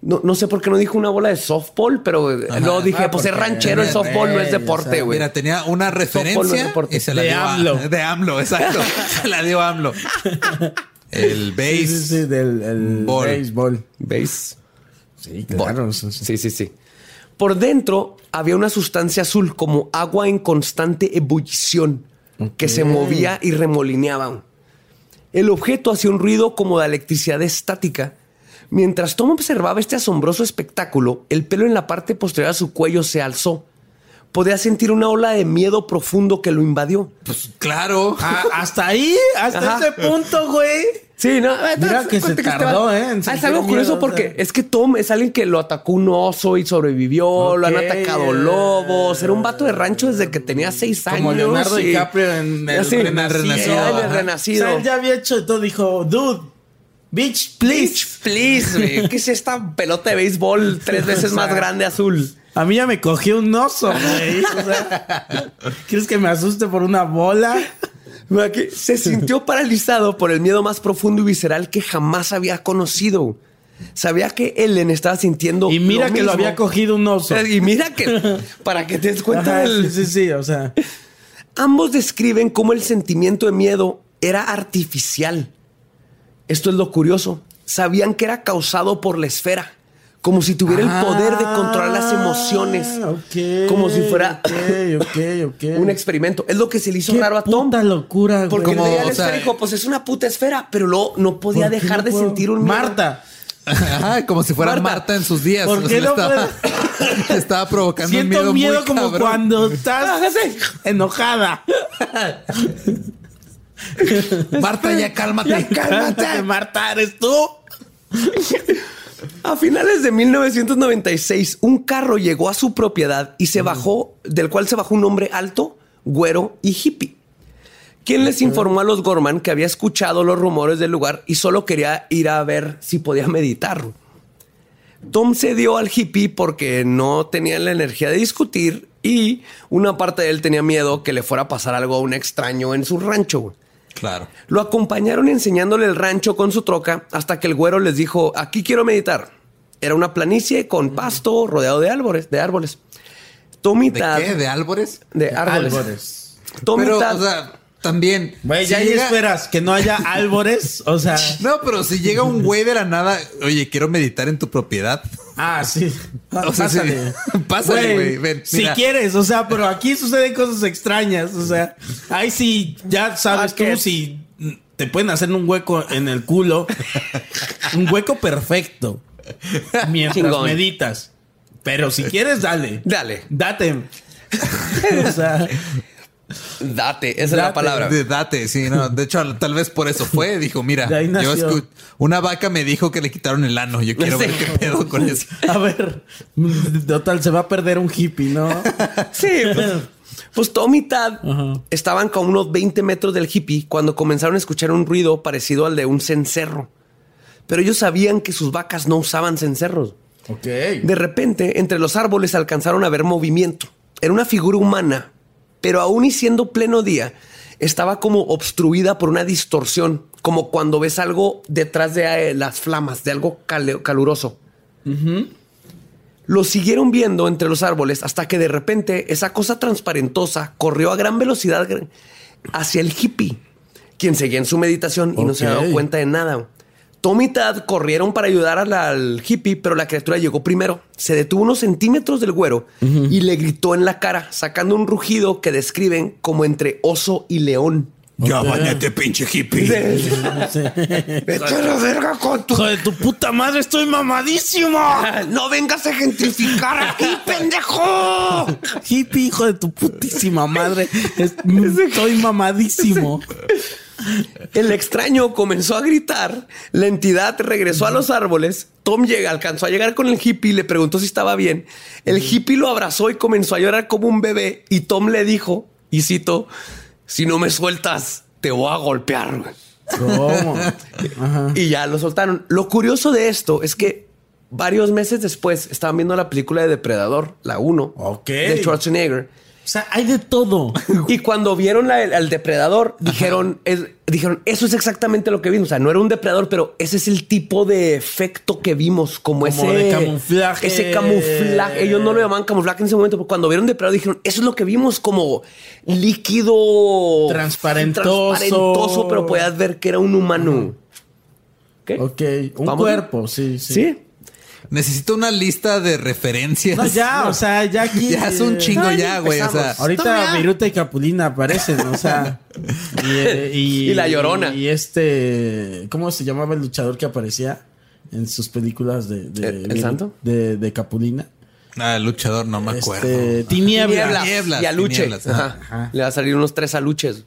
No, no sé por qué no dijo una bola de softball, pero no dije, ah, pues es ranchero, el softball no es Güey, deporte, o sea, güey. Mira, tenía una Softball no es referencia deporte. y se la De dio a- AMLO. de AMLO, exacto. se la dio AMLO. El base. Sí, sí, del el béisbol. Base. Sí, claro. Sí, sí, sí. Por dentro había una sustancia azul como agua en constante ebullición que se movía y remolineaba. El objeto hacía un ruido como de electricidad estática. Mientras Tom observaba este asombroso espectáculo, el pelo en la parte posterior de su cuello se alzó. Podía sentir una ola de miedo profundo que lo invadió. Pues claro. Ah, hasta ahí, hasta ese punto, güey. Sí, no. Mira que se tardó, ¿eh? Ah, es algo curioso porque es que Tom es alguien que lo atacó un oso y sobrevivió. Lo han atacado lobos. Era un vato de rancho desde que tenía seis años. Como Leonardo DiCaprio en el, renacido. el renacido. O sea, él ya había hecho todo. Dijo, dude, bitch, please. Bitch, please, ¿Qué es esta pelota de béisbol tres veces más grande azul? A mí ya me cogió un oso, güey. O sea, ¿quieres que me asuste por una bola? Se sintió paralizado por el miedo más profundo y visceral que jamás había conocido. Sabía que Ellen estaba sintiendo. Y mira que lo había cogido un oso. Y mira que. para que te des cuenta. Sí, sí, sí. O sea. Ambos describen cómo el sentimiento de miedo era artificial. Esto es lo curioso. Sabían que era causado por la esfera como si tuviera el poder de controlar las emociones. Ah, como si fuera un experimento. Es lo que se le hizo raro a Tom. Puta locura, güey. Porque como, el dijo, pues es una puta esfera, pero luego no podía dejar de sentir un miedo. Marta. como si fuera Marta. en sus días. ¿Por qué no estaba, estaba provocando Siento un miedo, miedo como cuando estás enojada. Marta, ya cálmate. Ya cálmate. Marta, ¿eres tú? A finales de 1996, un carro llegó a su propiedad y se bajó, del cual se bajó un hombre alto, güero y hippie. Quien les informó a los Gorman que había escuchado los rumores del lugar y solo quería ir a ver si podía meditar. Tom se dio al hippie porque no tenía la energía de discutir y una parte de él tenía miedo que le fuera a pasar algo a un extraño en su rancho. Claro. Lo acompañaron enseñándole el rancho con su troca hasta que el güero les dijo, aquí quiero meditar. Era una planicie con pasto rodeado de árboles. De árboles. ¿De qué? ¿De árboles? De árboles. Pero, o sea, también. Güey, ya esperas que no haya árboles. O sea. No, pero si llega un güey de la nada, oye, quiero meditar en tu propiedad. Ah, sí. O sea, pásale. pásale, güey. Si quieres, o sea, pero aquí suceden cosas extrañas. O sea, ahí sí, ya sabes tú si te pueden hacer un hueco en el culo. un hueco perfecto. Mientras meditas. Pero si quieres, dale. Dale. Date. o sea, Date, esa es la palabra. date, sí, no. De hecho, tal vez por eso fue. Dijo, mira, yo una vaca me dijo que le quitaron el ano. Yo quiero ver qué pedo con eso. A ver, total, se va a perder un hippie, ¿no? sí, pues, pues Tom y Tad estaban con unos 20 metros del hippie cuando comenzaron a escuchar un ruido parecido al de un cencerro. Pero ellos sabían que sus vacas no usaban cencerros. Ok. De repente, entre los árboles alcanzaron a ver movimiento. Era una figura humana pero aún y siendo pleno día, estaba como obstruida por una distorsión, como cuando ves algo detrás de eh, las flamas, de algo caluroso. Lo siguieron viendo entre los árboles hasta que de repente esa cosa transparentosa corrió a gran velocidad hacia el hippie, quien seguía en su meditación y no se había dado cuenta de nada. Tom y Tad corrieron para ayudar al, hippie, pero la criatura llegó primero. Se detuvo unos centímetros del güero y le gritó en la cara, sacando un rugido que describen como entre oso y león. Ya bañate, pinche hippie. Vete a la verga con tu. Hijo de tu puta madre, estoy mamadísimo. No vengas a gentrificar aquí, pendejo. Hippie, hijo de tu putísima madre. Estoy mamadísimo. El extraño comenzó a gritar, la entidad regresó a los árboles, Tom llega, alcanzó a llegar con el hippie y le preguntó si estaba bien. El hippie lo abrazó y comenzó a llorar como un bebé y Tom le dijo, y cito, si no me sueltas, te voy a golpear. ¿Cómo? y ya lo soltaron. Lo curioso de esto es que varios meses después estaban viendo la película de Depredador, la 1, de Schwarzenegger o sea, hay de todo. y cuando vieron al depredador, dijeron, dijeron, eso es exactamente lo que vimos. O sea, no era un depredador, pero ese es el tipo de efecto que vimos, como, ese de camuflaje. Ese camuflaje. Ellos no lo llamaban camuflaje en ese momento, pero cuando vieron depredador dijeron, eso es lo que vimos, como líquido transparentoso, transparentoso pero podías ver que era un humano. Ok, un cuerpo, sí, sí. Sí. Necesito una lista de referencias. No, ya, o sea, ya aquí. Ya es un chingo ya, güey. O sea, ahorita Viruta y Capulina aparecen, o sea. Eh, y, la llorona. Y, este. ¿Cómo se llamaba el luchador que aparecía en sus películas de. ¿El, santo? De, de Capulina. Ah, luchador, no me acuerdo. Este, tinieblas. Y aluche. Le va a salir unos tres aluches.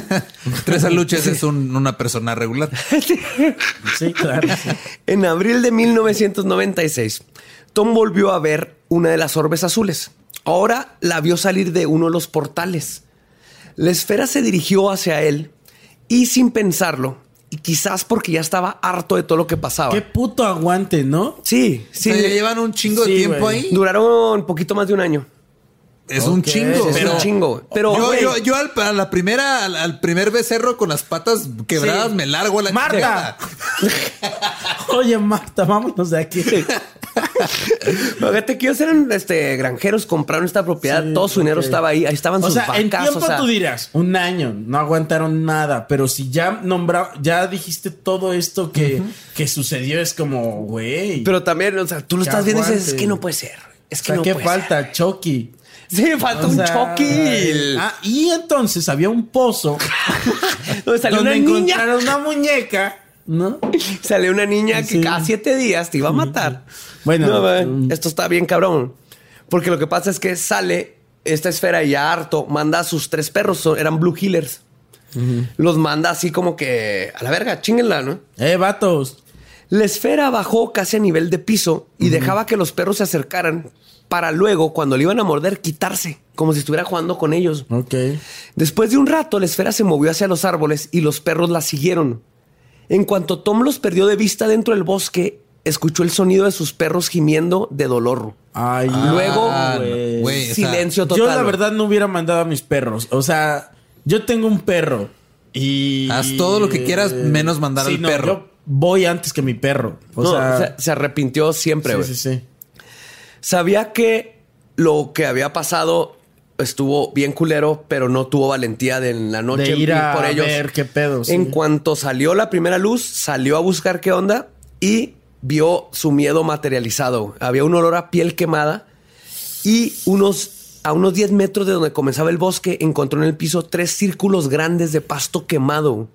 tres aluches es una persona regular. sí, claro. En abril de 1996, Tom volvió a ver una de las orbes azules. Ahora la vio salir de uno de los portales. La esfera se dirigió hacia él y sin pensarlo, y quizás porque ya estaba harto de todo lo que pasaba. Qué puto aguante, ¿no? Sí, sí. O llevan un chingo de tiempo ahí. Duraron un poquito más de un año. Es un chingo. Es un chingo. Pero yo, yo, yo al, a la primera, al, primer becerro con las patas quebradas me largo a la Marta. Oye, Marta, vámonos de aquí. Fíjate que ellos eran este, granjeros, compraron esta propiedad, todo su dinero estaba ahí, ahí estaban o sus sea, En tiempo tú dirás, un año, no aguantaron nada, pero si ya nombrado, ya dijiste todo esto que, que sucedió, es como, güey. Pero también, o sea, tú lo estás viendo y dices, es que no puede ser. Es que no ¿qué puede falta? Chucky. Sí, falta un Chucky. Ah, y entonces había un pozo donde salió una encontraron una muñeca, ¿no? Salió una niña que cada siete días te iba a matar. Bueno, mm. esto está bien cabrón. Porque lo que pasa es que sale esta esfera y ya harto manda a sus tres perros, eran Blue Healers. Los manda así como que a la verga, chinguenla, ¿no? Eh, vatos. La esfera bajó casi a nivel de piso y dejaba que los perros se acercaran para luego, cuando le iban a morder, quitarse, como si estuviera jugando con ellos. Ok. Después de un rato, la esfera se movió hacia los árboles y los perros la siguieron. En cuanto Tom los perdió de vista dentro del bosque, escuchó el sonido de sus perros gimiendo de dolor. Ay, Luego, silencio total. Yo la verdad no hubiera mandado a mis perros. O sea, yo tengo un perro y... Haz todo lo que quieras menos mandar al perro. Yo voy antes que mi perro. O sea... Se, arrepintió siempre, Sí, sí, sí. Sabía que lo que había pasado estuvo bien culero, pero no tuvo valentía de en la noche de ir a por ellos. ver qué pedo. En cuanto salió la primera luz, salió a buscar qué onda y vio su miedo materializado. Había un olor a piel quemada y unos, a unos 10 metros de donde comenzaba el bosque encontró en el piso tres círculos grandes de pasto quemado.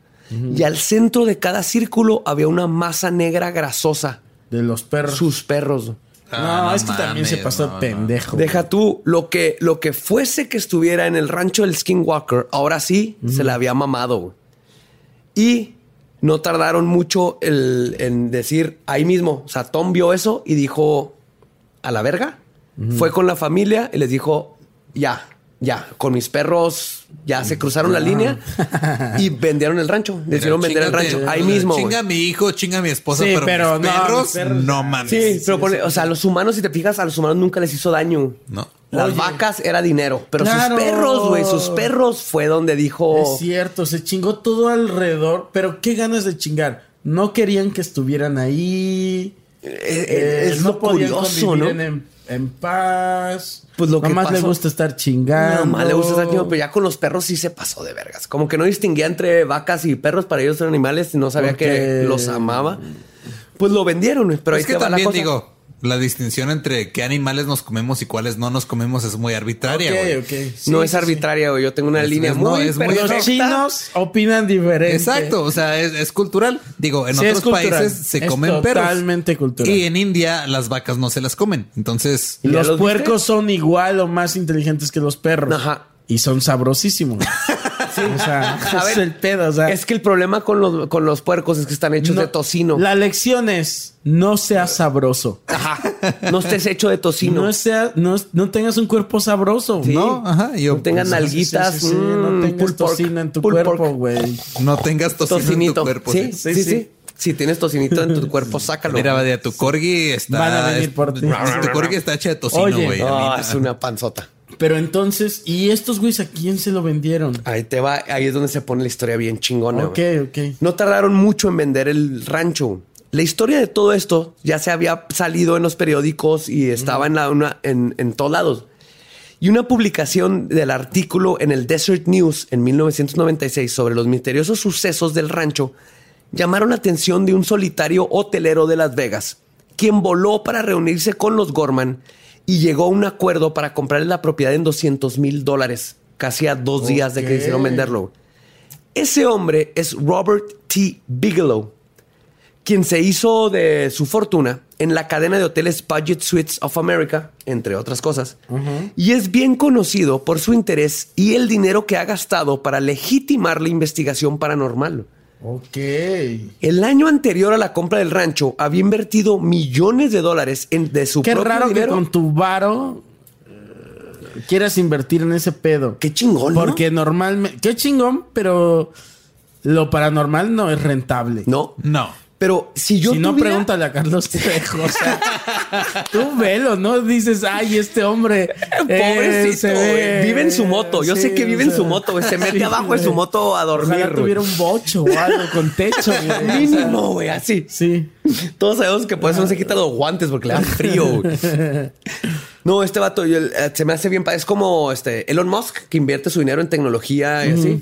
Y al centro de cada círculo había una masa negra grasosa. De los perros. Sus perros. Ah, no, es que también se pasó de pendejo. Deja tú, lo que, lo que fuese que estuviera en el rancho del Skinwalker, ahora sí se la había mamado. Y no tardaron mucho en decir ahí mismo. O sea, Tom vio eso y dijo a la verga. Fue con la familia y les dijo ya, ya, con mis perros ya se cruzaron la línea y vendieron el rancho. Decidieron vender el rancho ahí mismo. Chinga a mi hijo, chinga a mi esposa, pero, mis perros, no mames. Sí, pero o sea, los humanos, si te fijas, a los humanos nunca les hizo daño. No. Las vacas era dinero, pero sus perros, güey, sus perros fue donde dijo. Es cierto, se chingó todo alrededor, pero qué ganas de chingar. No querían que estuvieran ahí. Eh, eh, es, lo curioso, ¿no? en paz. Pues lo que más le gusta estar chingando. más le gusta estar chingando, pero ya con los perros sí se pasó de vergas. Como que no distinguía entre vacas y perros, para ellos eran animales y no sabía que los amaba. Pues lo vendieron, pero es que también digo, la distinción entre qué animales nos comemos y cuáles no nos comemos es muy arbitraria, güey. no es arbitraria, güey. Yo tengo una línea muy, es muy Los chinos opinan diferente. Exacto, o sea, es, cultural. Digo, en otros países se comen perros. Totalmente cultural. Y en India las vacas no se las comen. Entonces, los puercos son igual o más inteligentes que los perros. Ajá. Y son sabrosísimos. O sea, es el pedo. O sea, es que el problema con los, con los puercos es que están hechos de tocino. La lección es no seas sabroso. Ajá. No estés hecho de tocino. No, sea, no, no tengas un cuerpo sabroso. No, Ajá. no tengas pues, nalguitas. no mm, tengas tocino en tu cuerpo, güey. No tengas tocino en tu cuerpo. Sí, sí, sí. Si tienes tocinito en tu cuerpo, sácalo. Mira, Badia, tu corgi está. Van a venir por ti. Tu corgi está hecha de tocino, güey. es una panzota. Pero entonces, ¿y estos güeyes a quién se lo vendieron? Ahí te va, ahí es donde se pone la historia bien chingona. Ok, ok. No tardaron mucho en vender el rancho. La historia de todo esto ya se había salido en los periódicos y estaba en, la, en, en todos lados. Y una publicación del artículo en el Desert News en 1996 sobre los misteriosos sucesos del rancho llamaron la atención de un solitario hotelero de Las Vegas, quien voló para reunirse con los Gorman y llegó a un acuerdo para comprarle la propiedad en 200 mil dólares, casi a dos días de que hicieron venderlo. Ese hombre es Robert T. Bigelow, quien se hizo de su fortuna en la cadena de hoteles Budget Suites of America, entre otras cosas, y es bien conocido por su interés y el dinero que ha gastado para legitimar la investigación paranormal. Ok. El año anterior a la compra del rancho había invertido millones de dólares en, de su Qué propio raro dinero. que con tu varo eh, quieras invertir en ese pedo. Qué chingón, ¿no? Porque normalmente... Qué chingón, pero lo paranormal no es rentable. No, No. Pero si yo si no, pregúntale a Carlos Trejo. O sea, tú velo, ¿no? Dices, ay, este hombre. eh, Pobrecito, ve- Vive en su moto. Yo sé que vive o en su moto, güey. Se mete sí, abajo de su moto a dormir, Ojalá güey. tuviera un bocho o algo con techo, güey. O sea, Mínimo, güey, así. Sí. Todos sabemos que por eso no se quita los guantes porque le da frío. güey. No, este vato yo, eh, se me hace bien. pa- Es como este Elon Musk que invierte su dinero en tecnología y así.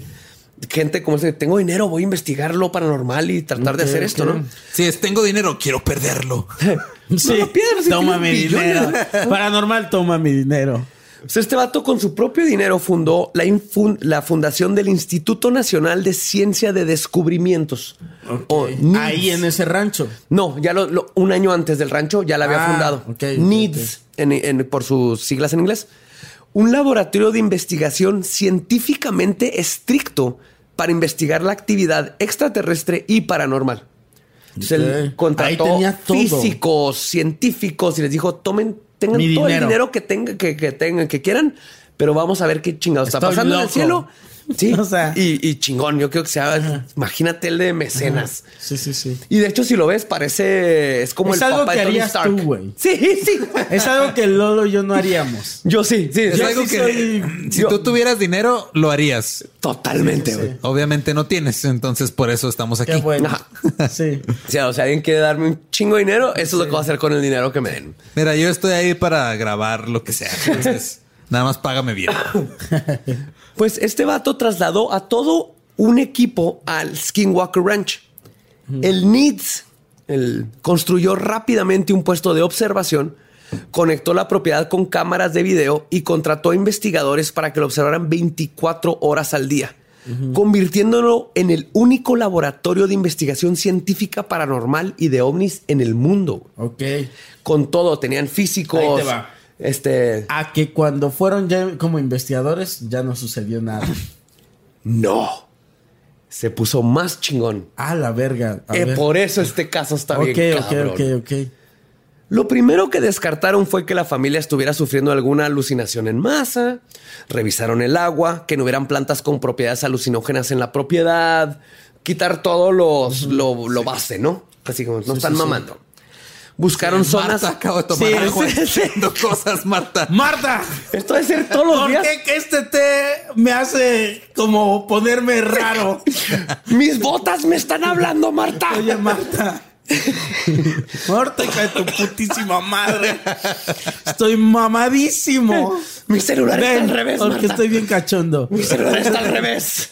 Gente como ese, tengo dinero, voy a investigar lo paranormal y tratar de hacer esto. ¿no? Si es, tengo dinero, quiero perderlo. Sí. pierdas, si toma mi billones. dinero. Paranormal, toma mi dinero. Sea, este vato con su propio dinero fundó la, la fundación del Instituto Nacional de Ciencia de Descubrimientos. o. Ahí en ese rancho. No, ya lo, lo- un año antes del rancho ya la había Ah, fundado. ok, ok, NIDS, en- en- por sus siglas en inglés. Un laboratorio de investigación científicamente estricto para investigar la actividad extraterrestre y paranormal. Entonces, él Ok. contrató físicos, científicos y les dijo, tomen, tengan Mi todo el dinero. que tengan, que, que tengan, que quieran, pero vamos a ver qué chingados está pasando en el cielo. Sí, O sea. y, y chingón, yo creo que sea, imagínate el de mecenas. Sí, sí, sí. Y de hecho, si lo ves, parece. Es como Es el algo papá que de Tony harías Stark. tú, güey. Sí, sí. Es algo que Lolo y yo no haríamos. Yo sí, sí. Es yo algo sí que soy- si yo- tú tuvieras dinero, lo harías. Totalmente, sí, güey. sí. Obviamente no tienes, entonces por eso estamos aquí. Qué bueno. Ajá. Sí. O sea, o sea, alguien quiere darme un chingo de dinero, eso es lo que voy a hacer con el dinero que me den. Mira, yo estoy ahí para grabar lo que sea. Entonces, nada más págame bien. Pues este vato trasladó a todo un equipo al Skinwalker Ranch. El el- construyó rápidamente un puesto de observación, conectó la propiedad con cámaras de video y contrató investigadores para que lo observaran 24 horas al día, convirtiéndolo en el único laboratorio de investigación científica paranormal y de ovnis en el mundo. Ok. Con todo, tenían físicos, Ahí te va. Este, A que cuando fueron ya como investigadores ya no sucedió nada. no. Se puso más chingón. A la verga. A Eh, ver. por eso este caso está bien. ok, cabrón. ok, ok. Lo primero que descartaron fue que la familia estuviera sufriendo alguna alucinación en masa. Revisaron el agua, que no hubieran plantas con propiedades alucinógenas en la propiedad. Quitar todo los, lo, lo base, ¿no? Así como no están sí, sí. Buscaron zonas. Marta acabo de tomar Sí, agua sí, sí. haciendo cosas, Marta. Marta, Esto debe ser todos los ¿por días. qué que este té me hace como ponerme raro? Mis botas me están hablando, Marta. Oye, Marta. Marta, hija de tu putísima madre. Estoy mamadísimo. Mi celular está al revés, porque Marta. estoy bien cachondo. Mi celular está al revés.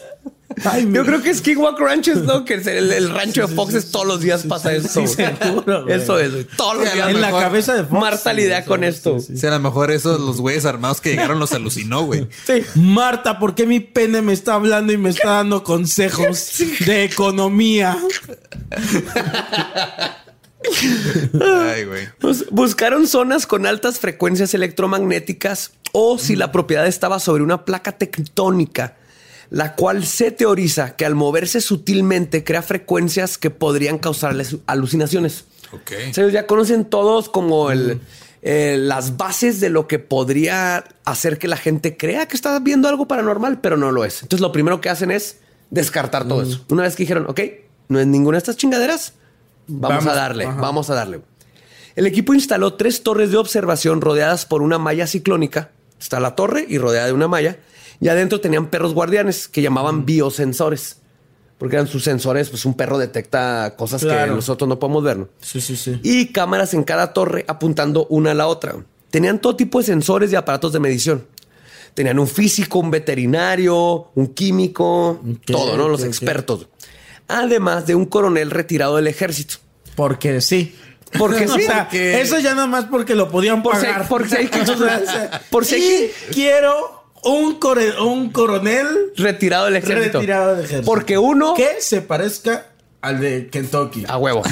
Ay, Yo creo que Skinwalk Ranch es lo que es el, el rancho de Foxes todos los días pasa esto. sí, seguro. Eso es, güey. Todos los días. en la cabeza de Fox. Marta lidia con esto. sí, sí. Si a lo mejor esos los güeyes armados que llegaron los alucinó, güey. Marta, ¿por qué mi pene me está hablando y me está dando consejos de economía? Ay, güey. Pues, buscaron zonas con altas frecuencias electromagnéticas o si la propiedad estaba sobre una placa tectónica, la cual se teoriza que al moverse sutilmente crea frecuencias que podrían causarles alucinaciones. Ok. O sea, ya conocen todos como el, eh, las bases de lo que podría hacer que la gente crea que está viendo algo paranormal, pero no lo es. Entonces lo primero que hacen es descartar todo eso. Una vez que dijeron, ok, no es ninguna de estas chingaderas, vamos, Vamos, a darle, ajá. vamos a darle. El equipo instaló tres torres de observación rodeadas por una malla ciclónica. Está la torre y rodeada de una malla. Y adentro tenían perros guardianes que llamaban biosensores. Porque eran sus sensores, pues un perro detecta cosas Claro. que nosotros no podemos ver. ¿no? Sí, sí, sí. y cámaras en cada torre apuntando una a la otra. Tenían todo tipo de sensores y aparatos de medición. Tenían un físico, un veterinario, un químico, todo, ¿no? Los expertos. además de un coronel retirado del ejército. Porque sí. Porque sí. Eso ya nada más porque lo podían pagar. por si hay que... por si quiero un, un coronel retirado del ejército. Retirado del ejército. Porque uno... Que se parezca al de Kentucky. A huevo.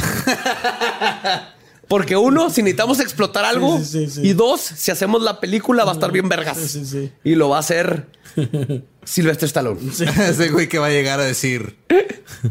Porque uno, si necesitamos explotar algo. y dos, si hacemos la película, va a estar bien vergas. Y lo va a hacer Silvestre Stallone. Ese güey que va a llegar a decir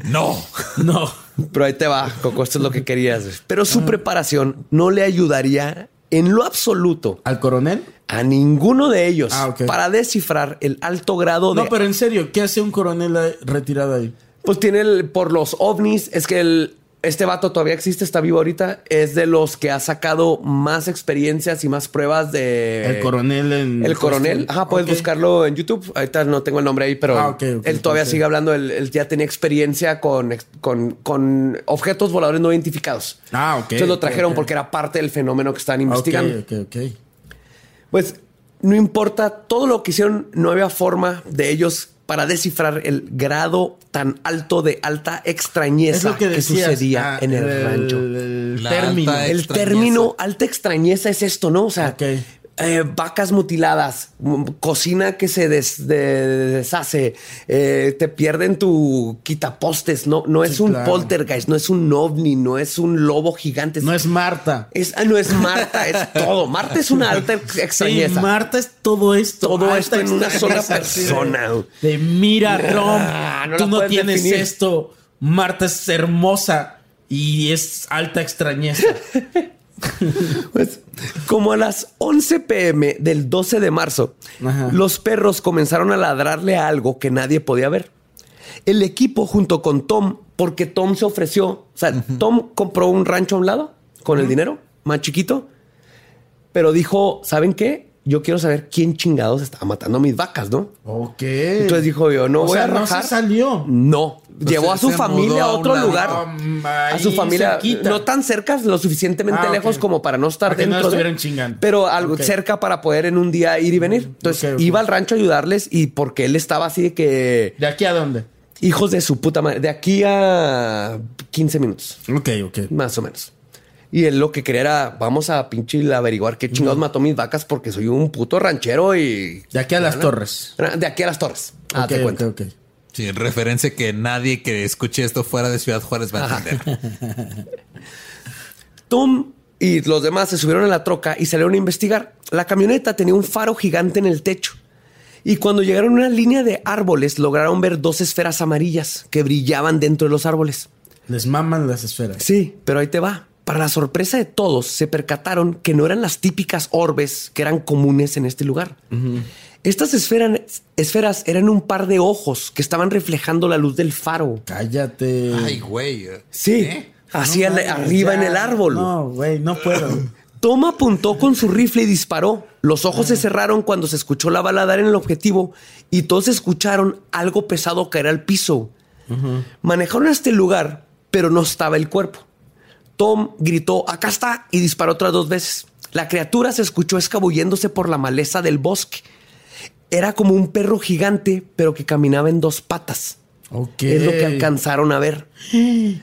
no, no. Pero ahí te va, Coco. Esto es lo que querías. Pero su ah. preparación no le ayudaría en lo absoluto. ¿Al coronel? A ninguno de ellos ah, para descifrar el alto grado de. No, pero en serio, ¿qué hace un coronel retirado ahí? Pues tiene el, por los ovnis, es que el, este vato todavía existe, está vivo ahorita. Es de los que ha sacado más experiencias y más pruebas de. El coronel en. El coronel. Ajá, puedes buscarlo en YouTube. Ahorita no tengo el nombre ahí, pero ah, él todavía sigue hablando. Él, ya tenía experiencia con, con, objetos voladores no identificados. Ah, ok. Entonces lo trajeron porque era parte del fenómeno que están investigando. Ok, ok, ok. Pues no importa todo lo que hicieron, no había forma de ellos para descifrar el grado tan alto de alta extrañeza que, sucedía ah, en el, rancho. El, término. El término alta extrañeza es esto, ¿no? O sea, eh, vacas mutiladas, cocina que se deshace, eh, te pierden tu quitapostes. No, no es un poltergeist, no es un ovni, no es un lobo gigante. No es Marta. Es, ah, no es Marta, es todo. Marta es una alta extrañeza. Marta es todo esto. Todo esto en una sola persona. De, mira, Rom, tú no tienes esto. Marta es hermosa y es alta extrañeza. pues, como a las 11 pm del 12 de marzo, los perros comenzaron a ladrarle a algo que nadie podía ver. El equipo junto con Tom, porque Tom se ofreció, o sea, Tom compró un rancho a un lado con el dinero, más chiquito, pero dijo, ¿saben qué? Yo quiero saber quién chingados estaba matando a mis vacas, ¿no? Ok. Entonces dijo yo, no voy a rajar. no salió. No. Llevó a su familia a otro lugar. a su familia. No tan cerca, lo suficientemente ah, lejos como para no estar dentro. No estuvieran chingando. Pero algo cerca para poder en un día ir y venir. Entonces iba al rancho a ayudarles y porque él estaba así de que. ¿De aquí a dónde? Hijos de su puta madre. De aquí a 15 minutos. Ok, ok. Más o menos. Y él lo que quería era, vamos a pinche averiguar qué chingados mató mis vacas porque soy un puto ranchero y... De aquí a las torres. De aquí a las torres. Ah, te cuento. Ok, Sí, en referencia que nadie que escuche esto fuera de Ciudad Juárez va a entender. Tom y los demás se subieron a la troca y salieron a investigar. La camioneta tenía un faro gigante en el techo. Y cuando llegaron a una línea de árboles, lograron ver dos esferas amarillas que brillaban dentro de los árboles. Les maman las esferas. Sí, pero ahí te va. Para la sorpresa de todos, se percataron que no eran las típicas orbes que eran comunes en este lugar. Estas esferas, eran un par de ojos que estaban reflejando la luz del faro. Cállate. Ay, güey. Sí, ¿Eh? así arriba en el árbol. No, güey, no puedo. Tom apuntó con su rifle y disparó. Los ojos se cerraron cuando se escuchó la bala dar en el objetivo y todos escucharon algo pesado caer al piso. Manejaron a este lugar, pero no estaba el cuerpo. Tom gritó, acá está, y disparó otras dos veces. La criatura se escuchó escabulléndose por la maleza del bosque. Era como un perro gigante, pero que caminaba en dos patas. Es lo que alcanzaron a ver.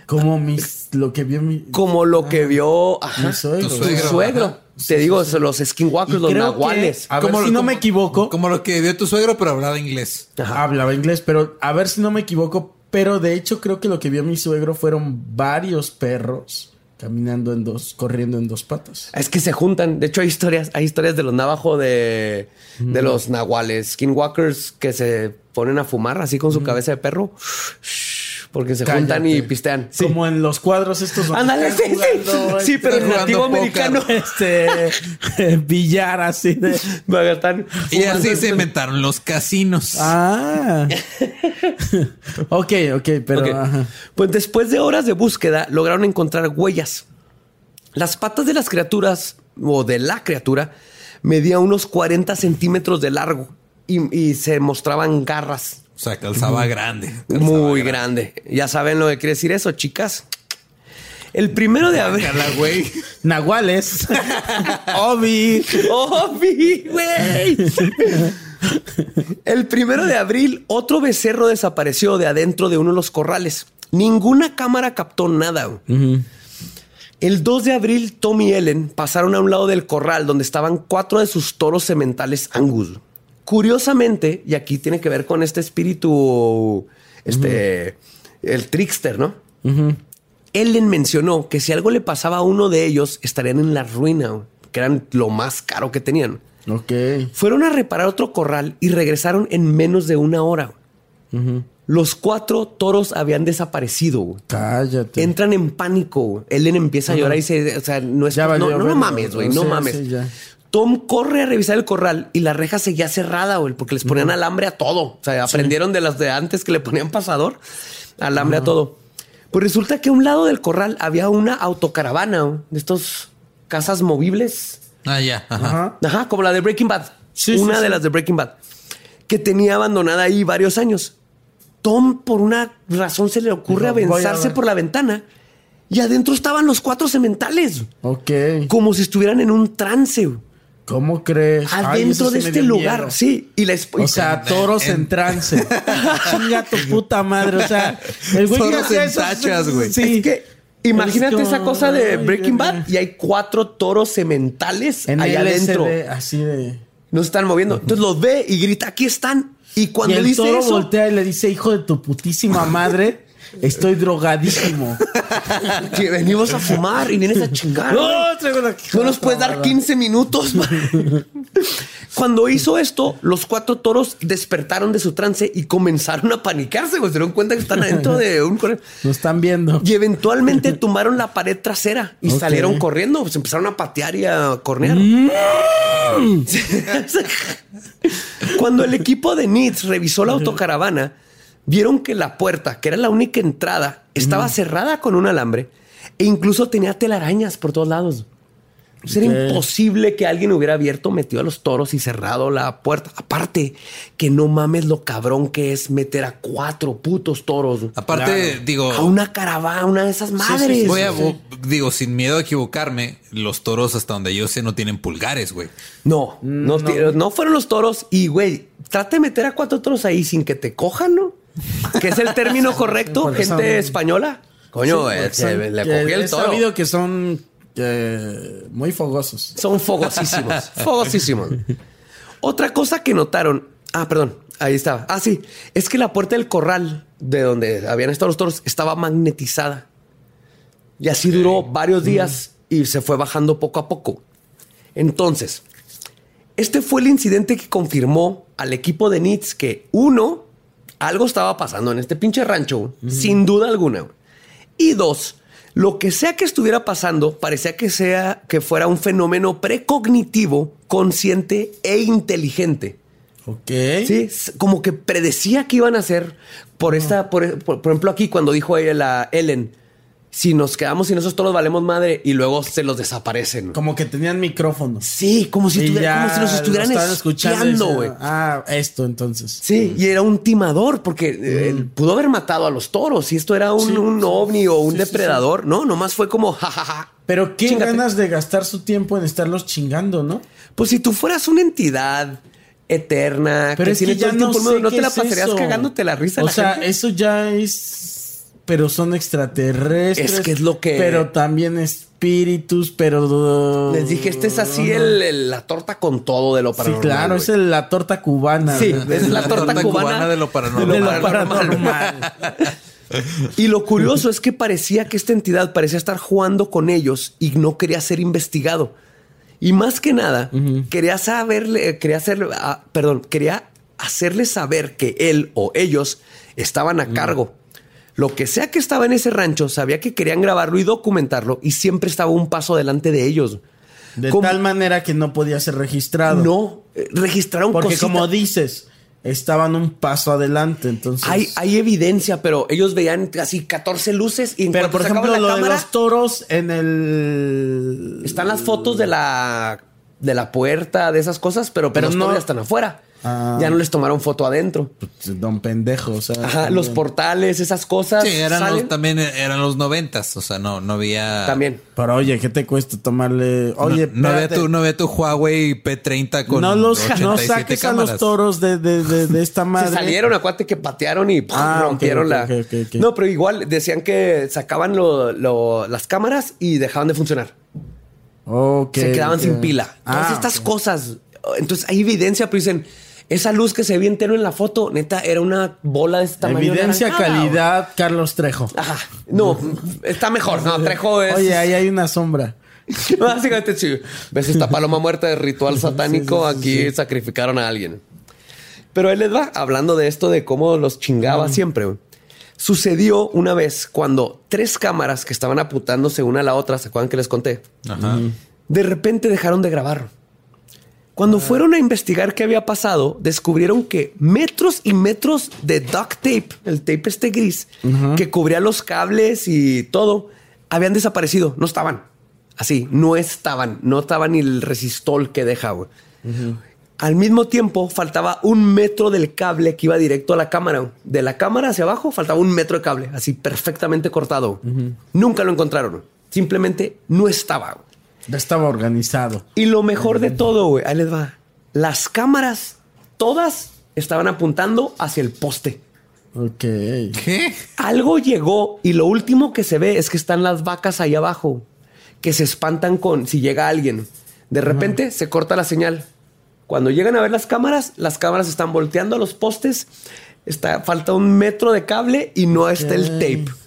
Como mis, lo que vio mi. Como lo que vio mi suegro. Tu suegro. Te digo, los skinwalkers, los nahuales. a ver si no me equivoco. Como lo que vio tu suegro, pero hablaba inglés. Hablaba inglés, pero a ver si no me equivoco. Pero de hecho, creo que lo que vio mi suegro fueron varios perros caminando en dos, corriendo en dos patas. Es que se juntan. De hecho, hay historias, hay historias de los navajo de, de los nahuales, skinwalkers que se ponen a fumar así con su cabeza de perro. Porque se juntan y pistean. Como en los cuadros estos. Ándale, sí, sí. pero en nativo americano. Este billar así de. Y así se inventaron los casinos. Ah. ok, ok, pero. Pues después de horas de búsqueda, lograron encontrar huellas. Las patas de las criaturas, o de la criatura, medía unos 40 centímetros de largo y se mostraban garras. O sea, calzaba grande. Muy grande. Ya saben lo que quiere decir eso, chicas. El primero de abril. güey. Nahuales. Obi. Obi, güey. El primero de abril, otro becerro desapareció de adentro de uno de los corrales. Ninguna cámara captó nada. El 2 de abril, Tom y Ellen pasaron a un lado del corral donde estaban cuatro de sus toros sementales Angus. Curiosamente, y aquí tiene que ver con este espíritu, este, el trickster, ¿no? Ellen mencionó que si algo le pasaba a uno de ellos, estarían en la ruina, que eran lo más caro que tenían. Ok. Fueron a reparar otro corral y regresaron en menos de una hora. Los cuatro toros habían desaparecido. Cállate. Entran en pánico. Ellen empieza a llorar y dice, o sea, no es... no, no, mames, güey, no mames. Tom corre a revisar el corral y la reja seguía cerrada, güey, porque les ponían alambre a todo. O sea, aprendieron de las de antes que le ponían pasador, alambre a todo. Pues resulta que a un lado del corral había una autocaravana de estos casas movibles. Ah, ya. Ajá. Ajá, como la de Breaking Bad. Sí, una de las de Breaking Bad. Que tenía abandonada ahí varios años. Tom, por una razón, se le ocurre avanzarse por la ventana y adentro estaban los cuatro sementales. Ok. Como si estuvieran en un trance. ¿Cómo crees? Adentro de este lugar, sí. Y la O sea, toros en, trance. Chinga tu puta madre. O sea, el güey toros en tachas, güey. Sí. Es que imagínate esa cosa de Breaking Bad y hay cuatro toros sementales en ahí adentro. así de. No se están moviendo. Entonces los ve y grita: aquí están. Y cuando el dice toro voltea y le dice: hijo de tu putísima madre. Estoy drogadísimo. que venimos a fumar y vienes a chingar. No, no nos puedes dar 15 minutos. Cuando hizo esto, los cuatro toros despertaron de su trance y comenzaron a panicarse. Se dieron cuenta que están adentro de un Lo están viendo. Y eventualmente tumbaron la pared trasera y salieron corriendo. Pues empezaron a patear y a cornear. Mm. Cuando el equipo de Nits revisó la autocaravana, vieron que la puerta, que era la única entrada, estaba cerrada con un alambre e incluso tenía telarañas por todos lados. Era imposible que alguien hubiera abierto, metido a los toros y cerrado la puerta. Aparte, que no mames lo cabrón que es meter a cuatro putos toros. Aparte, digo. A una caravana, una de esas madres. Voy a, digo, sin miedo a equivocarme, los toros, hasta donde yo sé, no tienen pulgares, güey. No, no, no, fueron los toros. Y, güey, trate de meter a cuatro toros ahí sin que te cojan, ¿no? Que es el término correcto, gente española. Coño, eh, le cogí el toro. He sabido que son eh, muy fogosos. Son fogosísimos. fogosísimos. Otra cosa que notaron. Ah, perdón. Ahí estaba. Ah, sí. Es que la puerta del corral de donde habían estado los toros estaba magnetizada. Y así duró varios días y se fue bajando poco a poco. Entonces, este fue el incidente que confirmó al equipo de Nits que uno, algo estaba pasando en este pinche rancho, sin duda alguna. Y dos, lo que sea que estuviera pasando, parecía que sea que fuera un fenómeno precognitivo, consciente e inteligente. Ok. Sí, como que predecía que iban a hacer por esta, por, ejemplo, aquí cuando dijo ella, a Ellen, si nos quedamos sin esos toros valemos madre y luego se los desaparecen. Como que tenían micrófono. Sí, como si, como si nos estuvieran escuchando, güey. Ah, esto entonces. Sí, y era un timador porque eh, él pudo haber matado a los toros. Y esto era un, ovni o un depredador. No, nomás fue como jajaja. Pero qué ganas de gastar su tiempo en estarlos chingando, ¿no? Pues si tú fueras una entidad eterna, pero que es que ya no, no te la pasarías cagándote la risa. O sea, eso ya es pero son extraterrestres. Es que es lo que. Pero también espíritus, pero. Les dije, este es así el, la torta con todo de lo paranormal. Sí, claro, es la torta cubana. Sí, es la, torta, cubana, de lo paranormal. y lo curioso es que parecía que esta entidad parecía estar jugando con ellos y no quería ser investigado. Y más que nada, quería saberle, quería hacerle, ah, perdón, quería hacerle saber que él o ellos estaban a cargo lo que sea que estaba en ese rancho, sabía que querían grabarlo y documentarlo y siempre estaba un paso delante de ellos. De tal manera que no podía ser registrado. No, eh, registraron Porque como dices, estaban un paso adelante, entonces... Hay, hay evidencia, pero ellos veían casi 14 luces y Pero por ejemplo, lo de los toros en el... Están las fotos de la de la puerta, de esas cosas, pero, pues pero los no están afuera. Ah. Ya no les tomaron foto adentro. Pues, don pendejo, o sea. Ajá, los portales, esas cosas. Sí, eran los, también eran los noventas, o sea, no, no había. También. Pero oye, ¿qué te cuesta tomarle? Oye, no, ve tu, no ve tu Huawei P30 con. No los no saques a los toros de, de, de, esta madre. Se salieron, acuérdate que patearon y ah, rompieron la. no, pero igual decían que sacaban lo, las cámaras y dejaban de funcionar. Se quedaban sin pila. Todas ah, estas cosas. Entonces hay evidencia, pero dicen esa luz que se ve entero en la foto, neta, era una bola de esta tamaño. Evidencia, calidad, Carlos Trejo. Ajá. No, está mejor. No, Trejo es. Oye, ahí hay una sombra. Básicamente, sí. ¿Ves esta paloma muerta de ritual satánico? Aquí sacrificaron a alguien. Pero él les va hablando de esto, de cómo los chingaba siempre. Sucedió una vez cuando tres cámaras que estaban apuntándose una a la otra, ¿se acuerdan que les conté? Ajá. De repente dejaron de grabar. Cuando fueron a investigar qué había pasado, descubrieron que metros y metros de duct tape, el tape este gris, que cubría los cables y todo, habían desaparecido. No estaban. Así, no estaban. No estaba ni el resistol que deja. Al mismo tiempo, faltaba un metro del cable que iba directo a la cámara. De la cámara hacia abajo, faltaba un metro de cable, así perfectamente cortado. Nunca lo encontraron. Simplemente no estaba. Ya estaba organizado. Y lo mejor de todo, güey, ahí les va. Las cámaras, todas estaban apuntando hacia el poste. Ok. ¿Qué? Algo llegó y lo último que se ve es que están las vacas ahí abajo, que se espantan con si llega alguien. De repente se corta la señal. Cuando llegan a ver las cámaras, las cámaras están volteando a los postes. Está, falta un metro de cable y no está el tape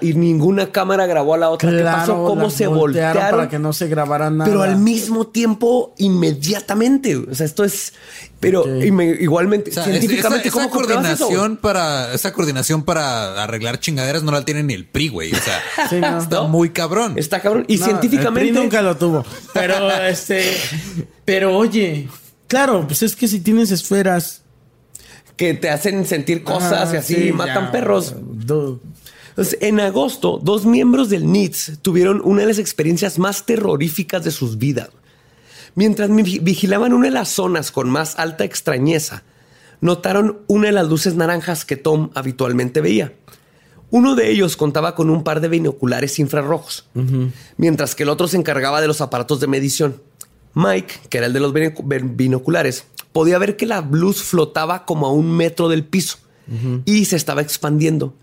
y ninguna cámara grabó a la otra. ¿Qué pasó? ¿Cómo se voltearon, Para que no se grabara nada. Pero al mismo tiempo, inmediatamente. O sea, esto es. Pero igualmente, científicamente, esa, coordinación para esa coordinación para arreglar chingaderas no la tiene ni el PRI, güey. O sea, está muy cabrón. Está cabrón. Y científicamente. El PRI nunca lo tuvo. Pero este. pero oye, claro, pues es que si tienes esferas que te hacen sentir cosas y así matan perros en agosto, dos miembros del NITS tuvieron una de las experiencias más terroríficas de sus vidas. Mientras vigilaban una de las zonas con más alta extrañeza, notaron una de las luces naranjas que Tom habitualmente veía. Uno de ellos contaba con un par de binoculares infrarrojos, mientras que el otro se encargaba de los aparatos de medición. Mike, que era el de los binoculares, podía ver que la luz flotaba como a un metro del piso y se estaba expandiendo.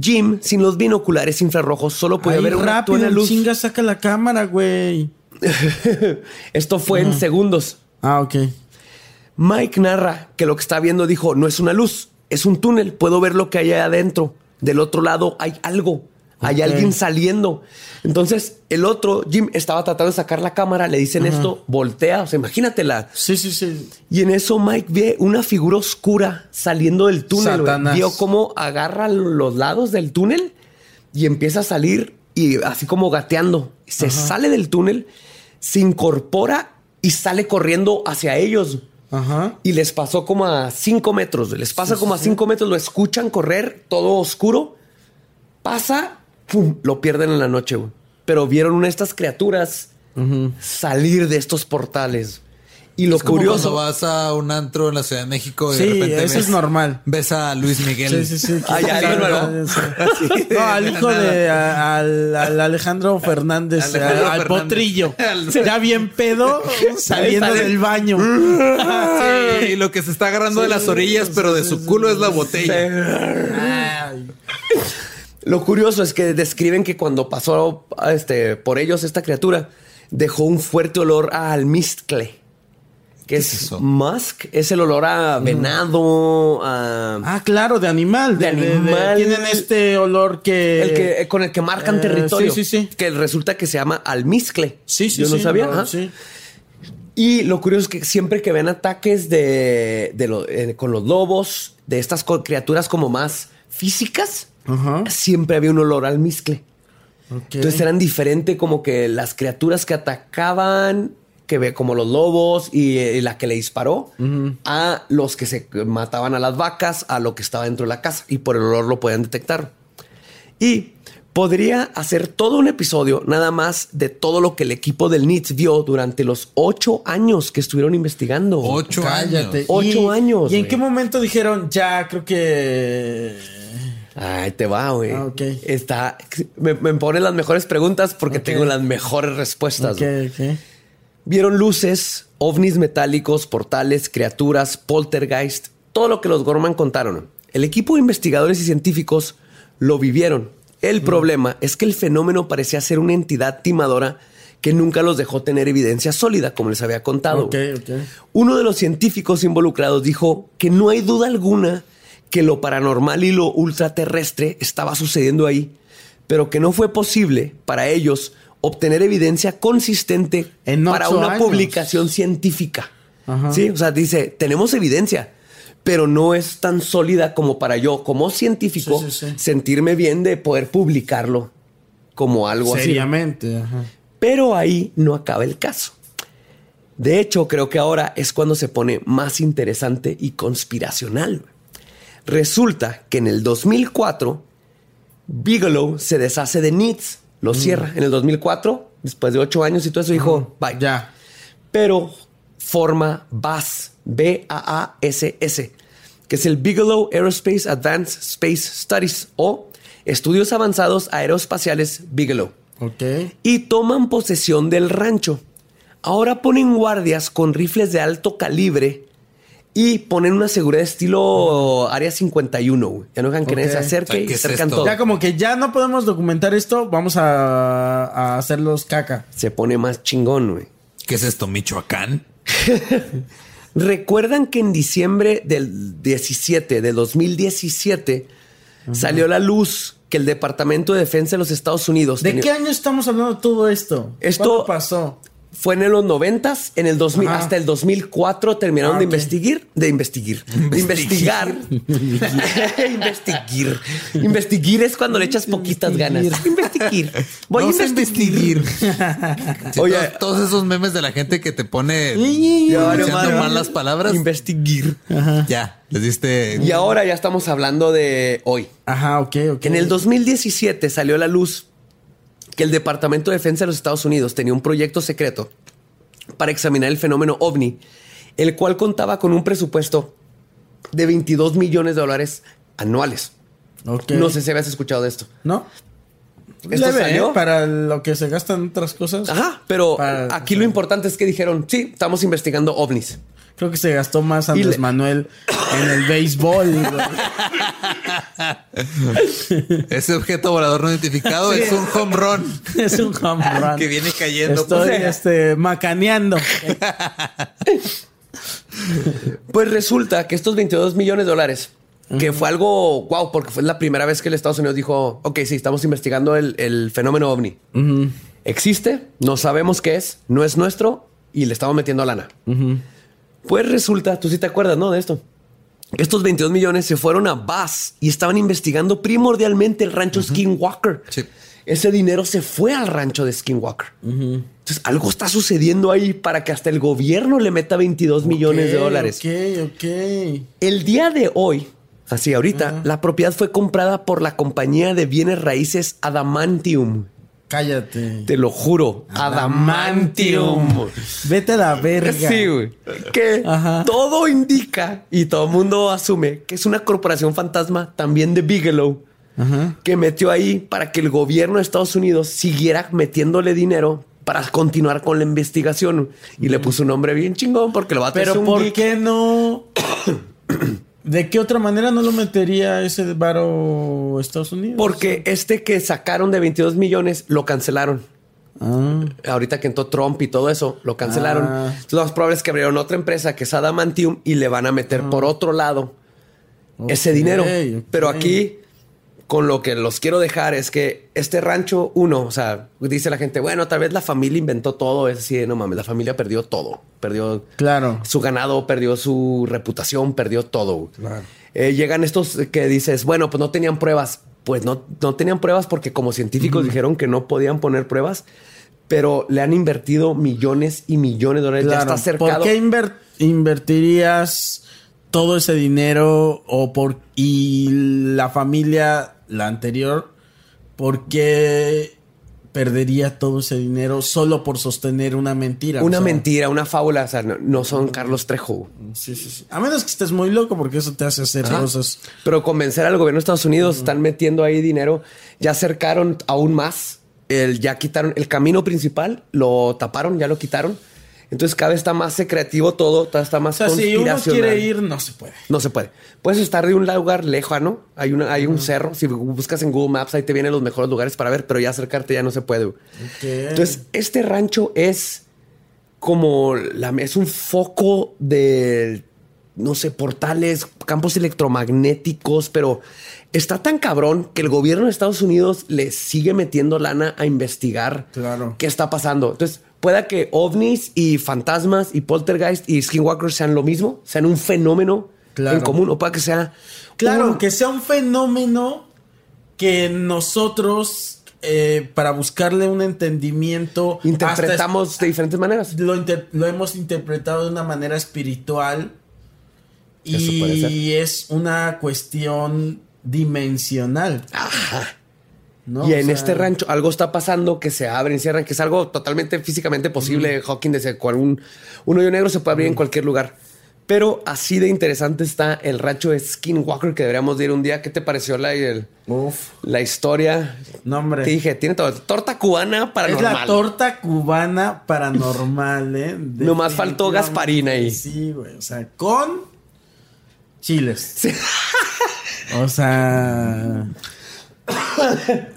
Jim, sin los binoculares infrarrojos, solo puede ver un rápido, en luz. chinga, saca la cámara, güey. Esto fue en segundos. Ah, ok. Mike narra que lo que está viendo dijo, no es una luz, es un túnel, puedo ver lo que hay adentro. Del otro lado hay algo. Hay alguien saliendo. Entonces, el otro, Jim, estaba tratando de sacar la cámara, le dicen esto, voltea, o sea, imagínatela. Sí, sí, sí. Y en eso Mike ve una figura oscura saliendo del túnel. Vio cómo agarra los lados del túnel y empieza a salir y así como gateando. Se sale del túnel, se incorpora y sale corriendo hacia ellos. Ajá. Y les pasó como a cinco metros. Les pasa como a cinco metros, lo escuchan correr, todo oscuro. Pasa ¡pum! lo pierden en la noche, Pero vieron una de estas criaturas salir de estos portales. Y lo curioso. Cuando vas a un antro en la Ciudad de México y sí, de repente eso es normal. Ves a Luis Miguel. Sí, sí, sí. no, al hijo de al, Alejandro Fernández, al, potrillo. Ya bien pedo saliendo del baño. y lo que se está agarrando de las orillas, pero de su culo es la botella. Ay. Lo curioso es que describen que cuando pasó este, por ellos esta criatura, dejó un fuerte olor a almizcle. ¿Qué es, eso? Musk es el olor a venado, a... Ah, claro, de animal. De, animal. tienen este olor que... El que... Con el que marcan eh, territorio. Sí, sí, sí. Que resulta que se llama almizcle. Sí, sí, Yo no sabía. sí. Y lo curioso es que siempre que ven ataques de, eh, con los lobos, de estas criaturas como más físicas, siempre había un olor al miscle. Entonces eran diferentes como que las criaturas que atacaban, que ve como los lobos y, la que le disparó, a los que se mataban a las vacas, a lo que estaba dentro de la casa y por el olor lo podían detectar. Y Podría hacer todo un episodio nada más de todo lo que el equipo del NITS vio durante los ocho años que estuvieron investigando. Ocho años. Ocho años. ¿Y en qué momento dijeron, ya, creo que... Ay, te va, güey. Ah, Está, me, me pone las mejores preguntas porque tengo las mejores respuestas. Vieron luces, ovnis metálicos, portales, criaturas, poltergeist, todo lo que los Gorman contaron. El equipo de investigadores y científicos lo vivieron el problema es que el fenómeno parecía ser una entidad timadora que nunca los dejó tener evidencia sólida, como les había contado. Uno de los científicos involucrados dijo que no hay duda alguna que lo paranormal y lo ultraterrestre estaba sucediendo ahí, pero que no fue posible para ellos obtener evidencia consistente para una publicación científica. Sí, o sea, dice, tenemos evidencia, pero no es tan sólida como para yo, como científico, sentirme bien de poder publicarlo como algo así. Seriamente. Pero ahí no acaba el caso. De hecho, creo que ahora es cuando se pone más interesante y conspiracional. Resulta que en el 2004, Bigelow se deshace de Needs, lo mm. cierra. En el 2004, después de ocho años y todo eso, dijo, bye. Ya. Pero forma BASS, B-A-A-S-S, que es el Bigelow Aerospace Advanced Space Studies o Estudios Avanzados Aeroespaciales Bigelow. Ok. Y toman posesión del rancho. Ahora ponen guardias con rifles de alto calibre y ponen una seguridad estilo Área 51. Ya no dejan que nadie se acerque y acercan todo. Ya como que ya no podemos documentar esto, vamos a, a hacerlos caca. Se pone más chingón, güey. ¿Qué es esto, Michoacán? Recuerdan que en diciembre del 17, de 2017, salió la luz que el Departamento de Defensa de los Estados Unidos. ¿De qué año estamos hablando todo esto? Esto pasó? Fue en los noventas, en el 2000, hasta el 2004 terminaron ah, de investigar, de investigar, de investigar, investigar. Investigar es cuando le echas poquitas ganas. Investigar. Voy a investigar. Oye, todos, esos memes de la gente que te pone diciendo mal las palabras. Investigar. Ya, les diste. Y ahora ya estamos hablando de hoy. Ajá, ok, ok. En el 2017 salió a la luz que el Departamento de Defensa de los Estados Unidos tenía un proyecto secreto para examinar el fenómeno ovni, el cual contaba con un presupuesto de 22 millones de dólares anuales. No sé si habías escuchado de esto. No. ¿Esto salió? para lo que se gastan otras cosas. Ajá, pero aquí lo importante es que dijeron, sí, estamos investigando ovnis. Creo que se gastó más Andrés Manuel en el béisbol. Ese objeto volador no identificado es un home run. Es un home run. que viene cayendo. Estoy este, macaneando. pues resulta que estos 22 millones de dólares, que fue algo wow, porque fue la primera vez que el Estados Unidos dijo, ok, sí, estamos investigando el, fenómeno ovni. Existe, no sabemos qué es, no es nuestro y le estamos metiendo lana. Pues resulta, tú sí te acuerdas, ¿no? De esto. Estos 22 millones se fueron a Bass y estaban investigando primordialmente el rancho Skinwalker. Sí. Ese dinero se fue al rancho de Skinwalker. Entonces, algo está sucediendo ahí para que hasta el gobierno le meta 22 millones de dólares. Ok, ok. El día de hoy, así ahorita, la propiedad fue comprada por la compañía de bienes raíces Adamantium. Cállate. Te lo juro. Adamantium. Vete a la verga. Sí, güey. Que todo indica y todo el mundo asume que es una corporación fantasma también de Bigelow. Que metió ahí para que el gobierno de Estados Unidos siguiera metiéndole dinero para continuar con la investigación. Y le puso un nombre bien chingón porque lo va a tener. Pero ¿por qué no? ¿De qué otra manera no lo metería ese varo Estados Unidos? Porque este que sacaron de 22 millones lo cancelaron. Ah. Ahorita que entró Trump y todo eso, lo cancelaron. Ah. lo más probable es que abrieron otra empresa que es Adamantium y le van a meter por ah. otro lado ese dinero. Pero aquí con lo que los quiero dejar es que este rancho, uno, o sea, dice la gente, bueno, tal vez la familia inventó todo. Es decir, no mames, la familia perdió todo. Perdió claro. su ganado, perdió su reputación, perdió todo. Eh, llegan estos que dices, bueno, pues no tenían pruebas. Pues no, no tenían pruebas porque como científicos dijeron que no podían poner pruebas, pero le han invertido millones y millones de dólares. Ya está cercado. ¿Por qué invertirías todo ese dinero o por y la familia la anterior ¿por qué perdería todo ese dinero solo por sostener una mentira? Una mentira, una fábula. O sea, no, son Carlos Trejo. Sí, sí, sí. A menos que estés muy loco porque eso te hace hacer cosas. Pero convencer al gobierno de Estados Unidos, están metiendo ahí dinero. Ya acercaron aún más. El, ya quitaron el camino principal, lo taparon, ya lo quitaron entonces cada vez está más creativo todo, está más o sea, Si uno quiere ir, no se puede. No se puede. Puedes estar de un lugar lejano, hay, una, hay un cerro, si buscas en Google Maps ahí te vienen los mejores lugares para ver, pero ya acercarte ya no se puede. Entonces este rancho es como, la, es un foco de, no sé, portales, campos electromagnéticos, pero está tan cabrón que el gobierno de Estados Unidos le sigue metiendo lana a investigar claro. qué está pasando. Entonces pueda que ovnis y fantasmas y poltergeist y skinwalkers sean lo mismo, sean un fenómeno en común, o pueda que sea. Claro, que sea un fenómeno que nosotros, eh, para buscarle un entendimiento, interpretamos de diferentes maneras. Lo, lo, hemos interpretado de una manera espiritual y es una cuestión dimensional. Ajá y en este rancho algo está pasando que se abren, cierran, que es algo totalmente físicamente posible. Hawking desde cual un, un, hoyo negro se puede abrir en cualquier lugar. Pero así de interesante está el rancho de Skinwalker que deberíamos ir un día. ¿Qué te pareció la, la historia? No, hombre. Te dije, tiene todo. Torta cubana paranormal. Es la torta cubana paranormal, ¿eh? Nomás faltó Gasparina ahí. Sí, güey. O sea, con chiles. o sea...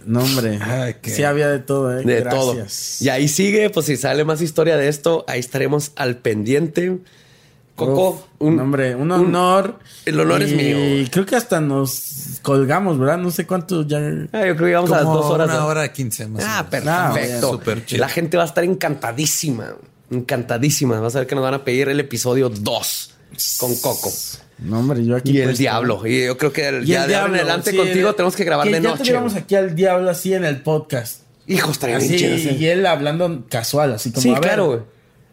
no, hombre. Sí había de todo, ¿eh? De todo. Y ahí sigue, pues si sale más historia de esto, ahí estaremos al pendiente. Coco, un, hombre, un honor. el honor es mío. Y creo que hasta nos colgamos, ¿verdad? No sé cuánto ya. Ah, yo creo que íbamos a las dos horas. Una hora quince más. Ah, perfecto. La gente va a estar encantadísima. Encantadísima. Vas a ver que nos van a pedir el episodio 2 con Coco. No, hombre, yo aquí. Y el diablo. Y yo creo que el, ya de en adelante contigo tenemos que grabar de noche. Ya aquí al diablo así en el podcast. Hijos, estaría Y él hablando casual, así como. Sí, a ver, claro,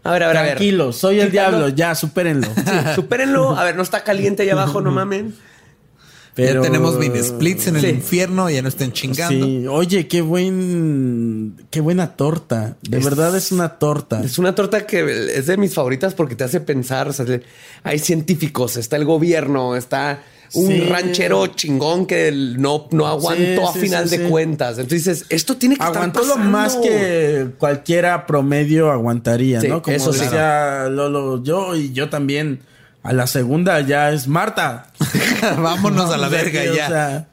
A ver, a ver, Tranquilo, soy el diablo, ya, supérenlo. supérenlo. A ver, no está caliente allá abajo, no mamen. Pero... Ya tenemos mini splits en el infierno, ya no estén chingando. Sí, oye, qué buen, qué buena torta. De verdad es una torta. Es una torta que es de mis favoritas porque te hace pensar. O sea, hay científicos, está el gobierno, está un ranchero chingón que no, no aguantó a final de cuentas. Entonces esto tiene que Aguantó lo más que cualquiera promedio aguantaría, ¿no? Como eso decía Lolo, yo y yo también a la segunda ya es Marta. Vámonos a la verga ya.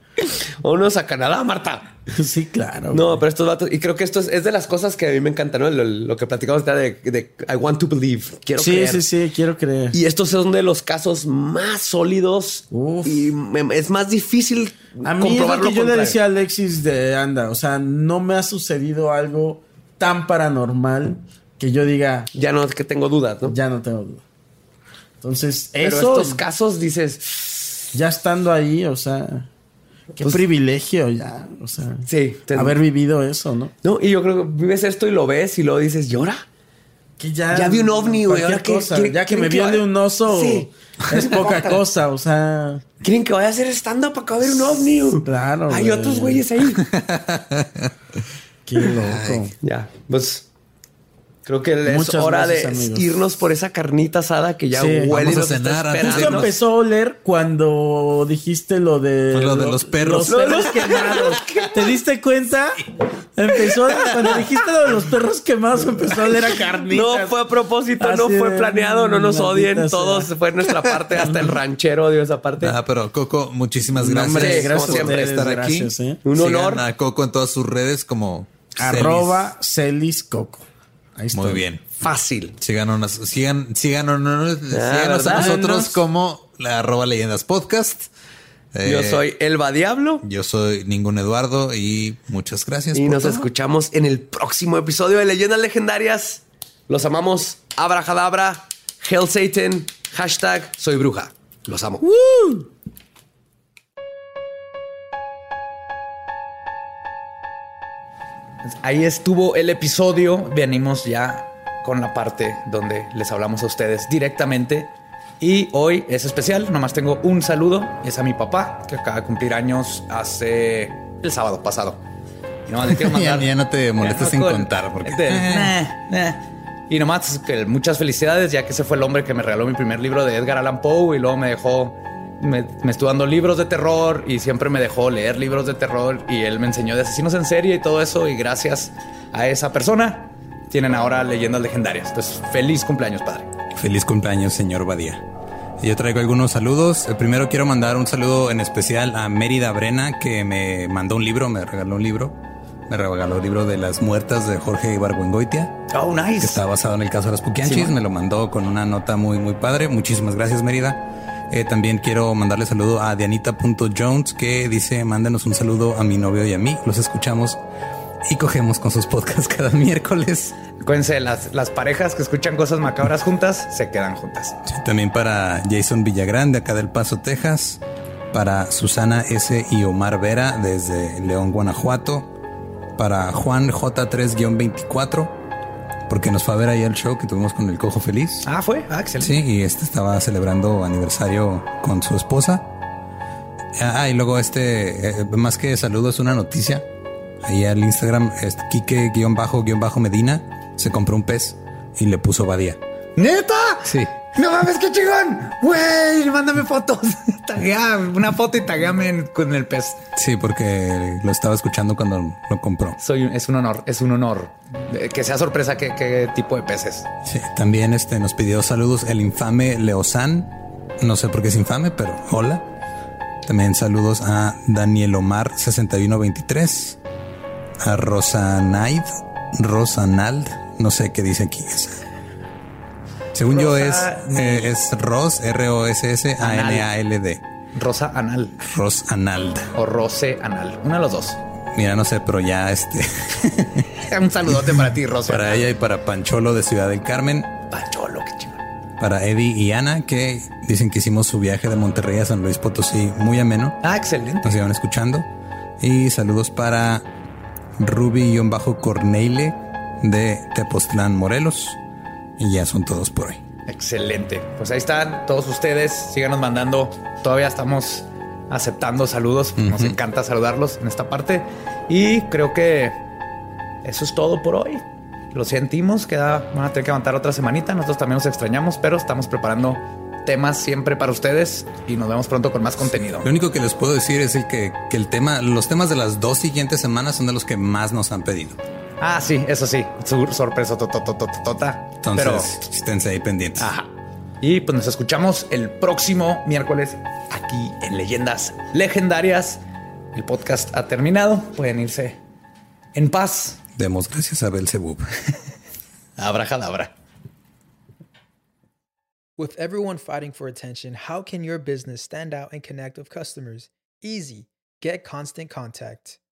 Vámonos a Canadá, Marta. Sí, claro. No, pero estos vatos, y creo que esto es, de las cosas que a mí me encantan, ¿no? Lo, que platicamos de, de, I want to believe. Quiero creer. Sí, sí, sí, quiero creer. Y estos son de los casos más sólidos y es más difícil a mí es lo que yo le decía a Alexis de anda, o sea, no me ha sucedido algo tan paranormal que yo diga. Ya no es que tengo dudas, ¿no? Ya no tengo dudas. Entonces, Pero eso. estos casos dices. Ya estando ahí, o sea. Qué pues privilegio ya, o sea. Sí. Haber vivido eso, ¿no? No, y yo creo que vives esto y lo ves y luego dices, ¿llora? Que ya. Ya vi un ovni, güey. Ahora cosa, ya que me viole un oso. Sí. Es poca cosa, o sea. Quieren que vaya a hacer stand-up para que ver un ovni. Claro. Hay otros güeyes ahí. Qué loco. ya, pues Creo que es hora de irnos por esa carnita asada que ya huele vamos a cenar. Justo empezó a oler cuando dijiste lo de, lo de los perros. Los perros quemados. ¿Te diste cuenta? Empezó cuando dijiste lo de los perros quemados empezó a oler a carnitas. No fue a propósito, no fue planeado, no nos odien. Todos fue nuestra parte, hasta el ranchero dio esa parte. Ah, pero Coco, muchísimas gracias. gracias por siempre estar aquí. ¿eh? Un honor. a Coco en todas sus redes como arroba Celis Coco. Muy bien. Fácil. Síganos, sigan, síganos, síganos a nosotros como la arroba leyendas podcast. yo eh, soy Elba Diablo. Yo soy Ningún Eduardo y muchas gracias. Y nos escuchamos en el próximo episodio de Leyendas Legendarias. Los amamos. Abrahadabra, Hell Satan, hashtag Soy Bruja. Los amo. Ahí estuvo el episodio. Venimos ya con la parte donde les hablamos a ustedes directamente. Y hoy es especial, nomás tengo un saludo. Es a mi papá, que acaba de cumplir años hace el sábado pasado. Y nomás quiero mandar. ya, no te molestes sin contar. Porque... Y nomás muchas felicidades, ya que ese fue el hombre que me regaló mi primer libro de Edgar Allan Poe y luego me dejó me, estuvo dando libros de terror y siempre me dejó leer libros de terror y él me enseñó de asesinos en serie y todo eso y gracias a esa persona tienen ahora leyendas legendarias. Entonces, feliz cumpleaños, padre. Feliz cumpleaños, señor Badía. Yo traigo algunos saludos. Eh, primero quiero mandar un saludo en especial a Mérida Brena, que me mandó un libro, me regaló un libro. Me regaló el libro de las muertas de Jorge Ibargüengoitia. Oh, nice. Que está basado en el caso de las Puquianchis. me lo mandó con una nota muy, muy padre. Muchísimas gracias, Mérida. Eh, también quiero mandarle saludo a Dianita.jones que dice: Mándenos un saludo a mi novio y a mí. Los escuchamos y cogemos con sus podcasts cada miércoles. Acuérdense, las, las parejas que escuchan cosas macabras juntas se quedan juntas. Sí, también para Jason Villagrán de acá del Paso, Texas. Para Susana S. y Omar Vera desde León, Guanajuato. Para Juan J3-24, porque nos fue a ver ahí el show que tuvimos con el Cojo Feliz. Ah, fue. Ah, excelente. Sí, y este estaba celebrando aniversario con su esposa. Ah, y luego este, eh, más que saludos, una noticia ahí al Instagram, es Kike-Medina, se compró un pez y le puso Badía. ¿Neta? Sí. No mames, qué chingón. Güey, mándame fotos. Taguea una foto y tagueame con el pez. Sí, porque lo estaba escuchando cuando lo compró. Soy, es un honor, es un honor. Que sea sorpresa qué, qué tipo de peces. Sí, también este, nos pidió saludos el infame Leosan. No sé por qué es infame, pero hola. También saludos a Daniel Omar 6123 a Rosanaid, Rosanald, no sé qué dice aquí. Según yo es, eh, es Ros, R-O-S-S-A-N-A-L-D. Rosa Anal. Ros Anald. O Rose Anal. Uno de los dos. Mira, no sé, pero ya este. Un saludote para ti, Rosa. Para ella y para Pancholo de Ciudad del Carmen. Pancholo, qué chido. Para Eddie y Ana, que dicen que hicimos su viaje de Monterrey a San Luis Potosí muy ameno. Ah, excelente. Nos iban escuchando. Y saludos para Ruby-Corneile de Tepoztlán, Morelos. Y ya son todos por hoy. Excelente. Pues ahí están todos ustedes. Síganos mandando. Todavía estamos aceptando saludos. Nos encanta saludarlos en esta parte. Y creo que eso es todo por hoy. Lo sentimos. Queda, van a tener que aguantar otra semanita. Nosotros también nos extrañamos, pero estamos preparando temas siempre para ustedes y nos vemos pronto con más contenido. Lo único que les puedo decir es el que, el tema, los temas de las dos siguientes semanas son de los que más nos han pedido. Ah, sí, eso sí. sorpresa, tota. Entonces, esténse ahí pendientes. Ajá. Y pues nos escuchamos el próximo miércoles aquí en Leyendas Legendarias. El podcast ha terminado. Pueden irse en paz. Demos gracias a Belzebub. Abra cadabra. With everyone fighting for attention, how can your business stand out and connect with customers? Easy. Get Constant Contact.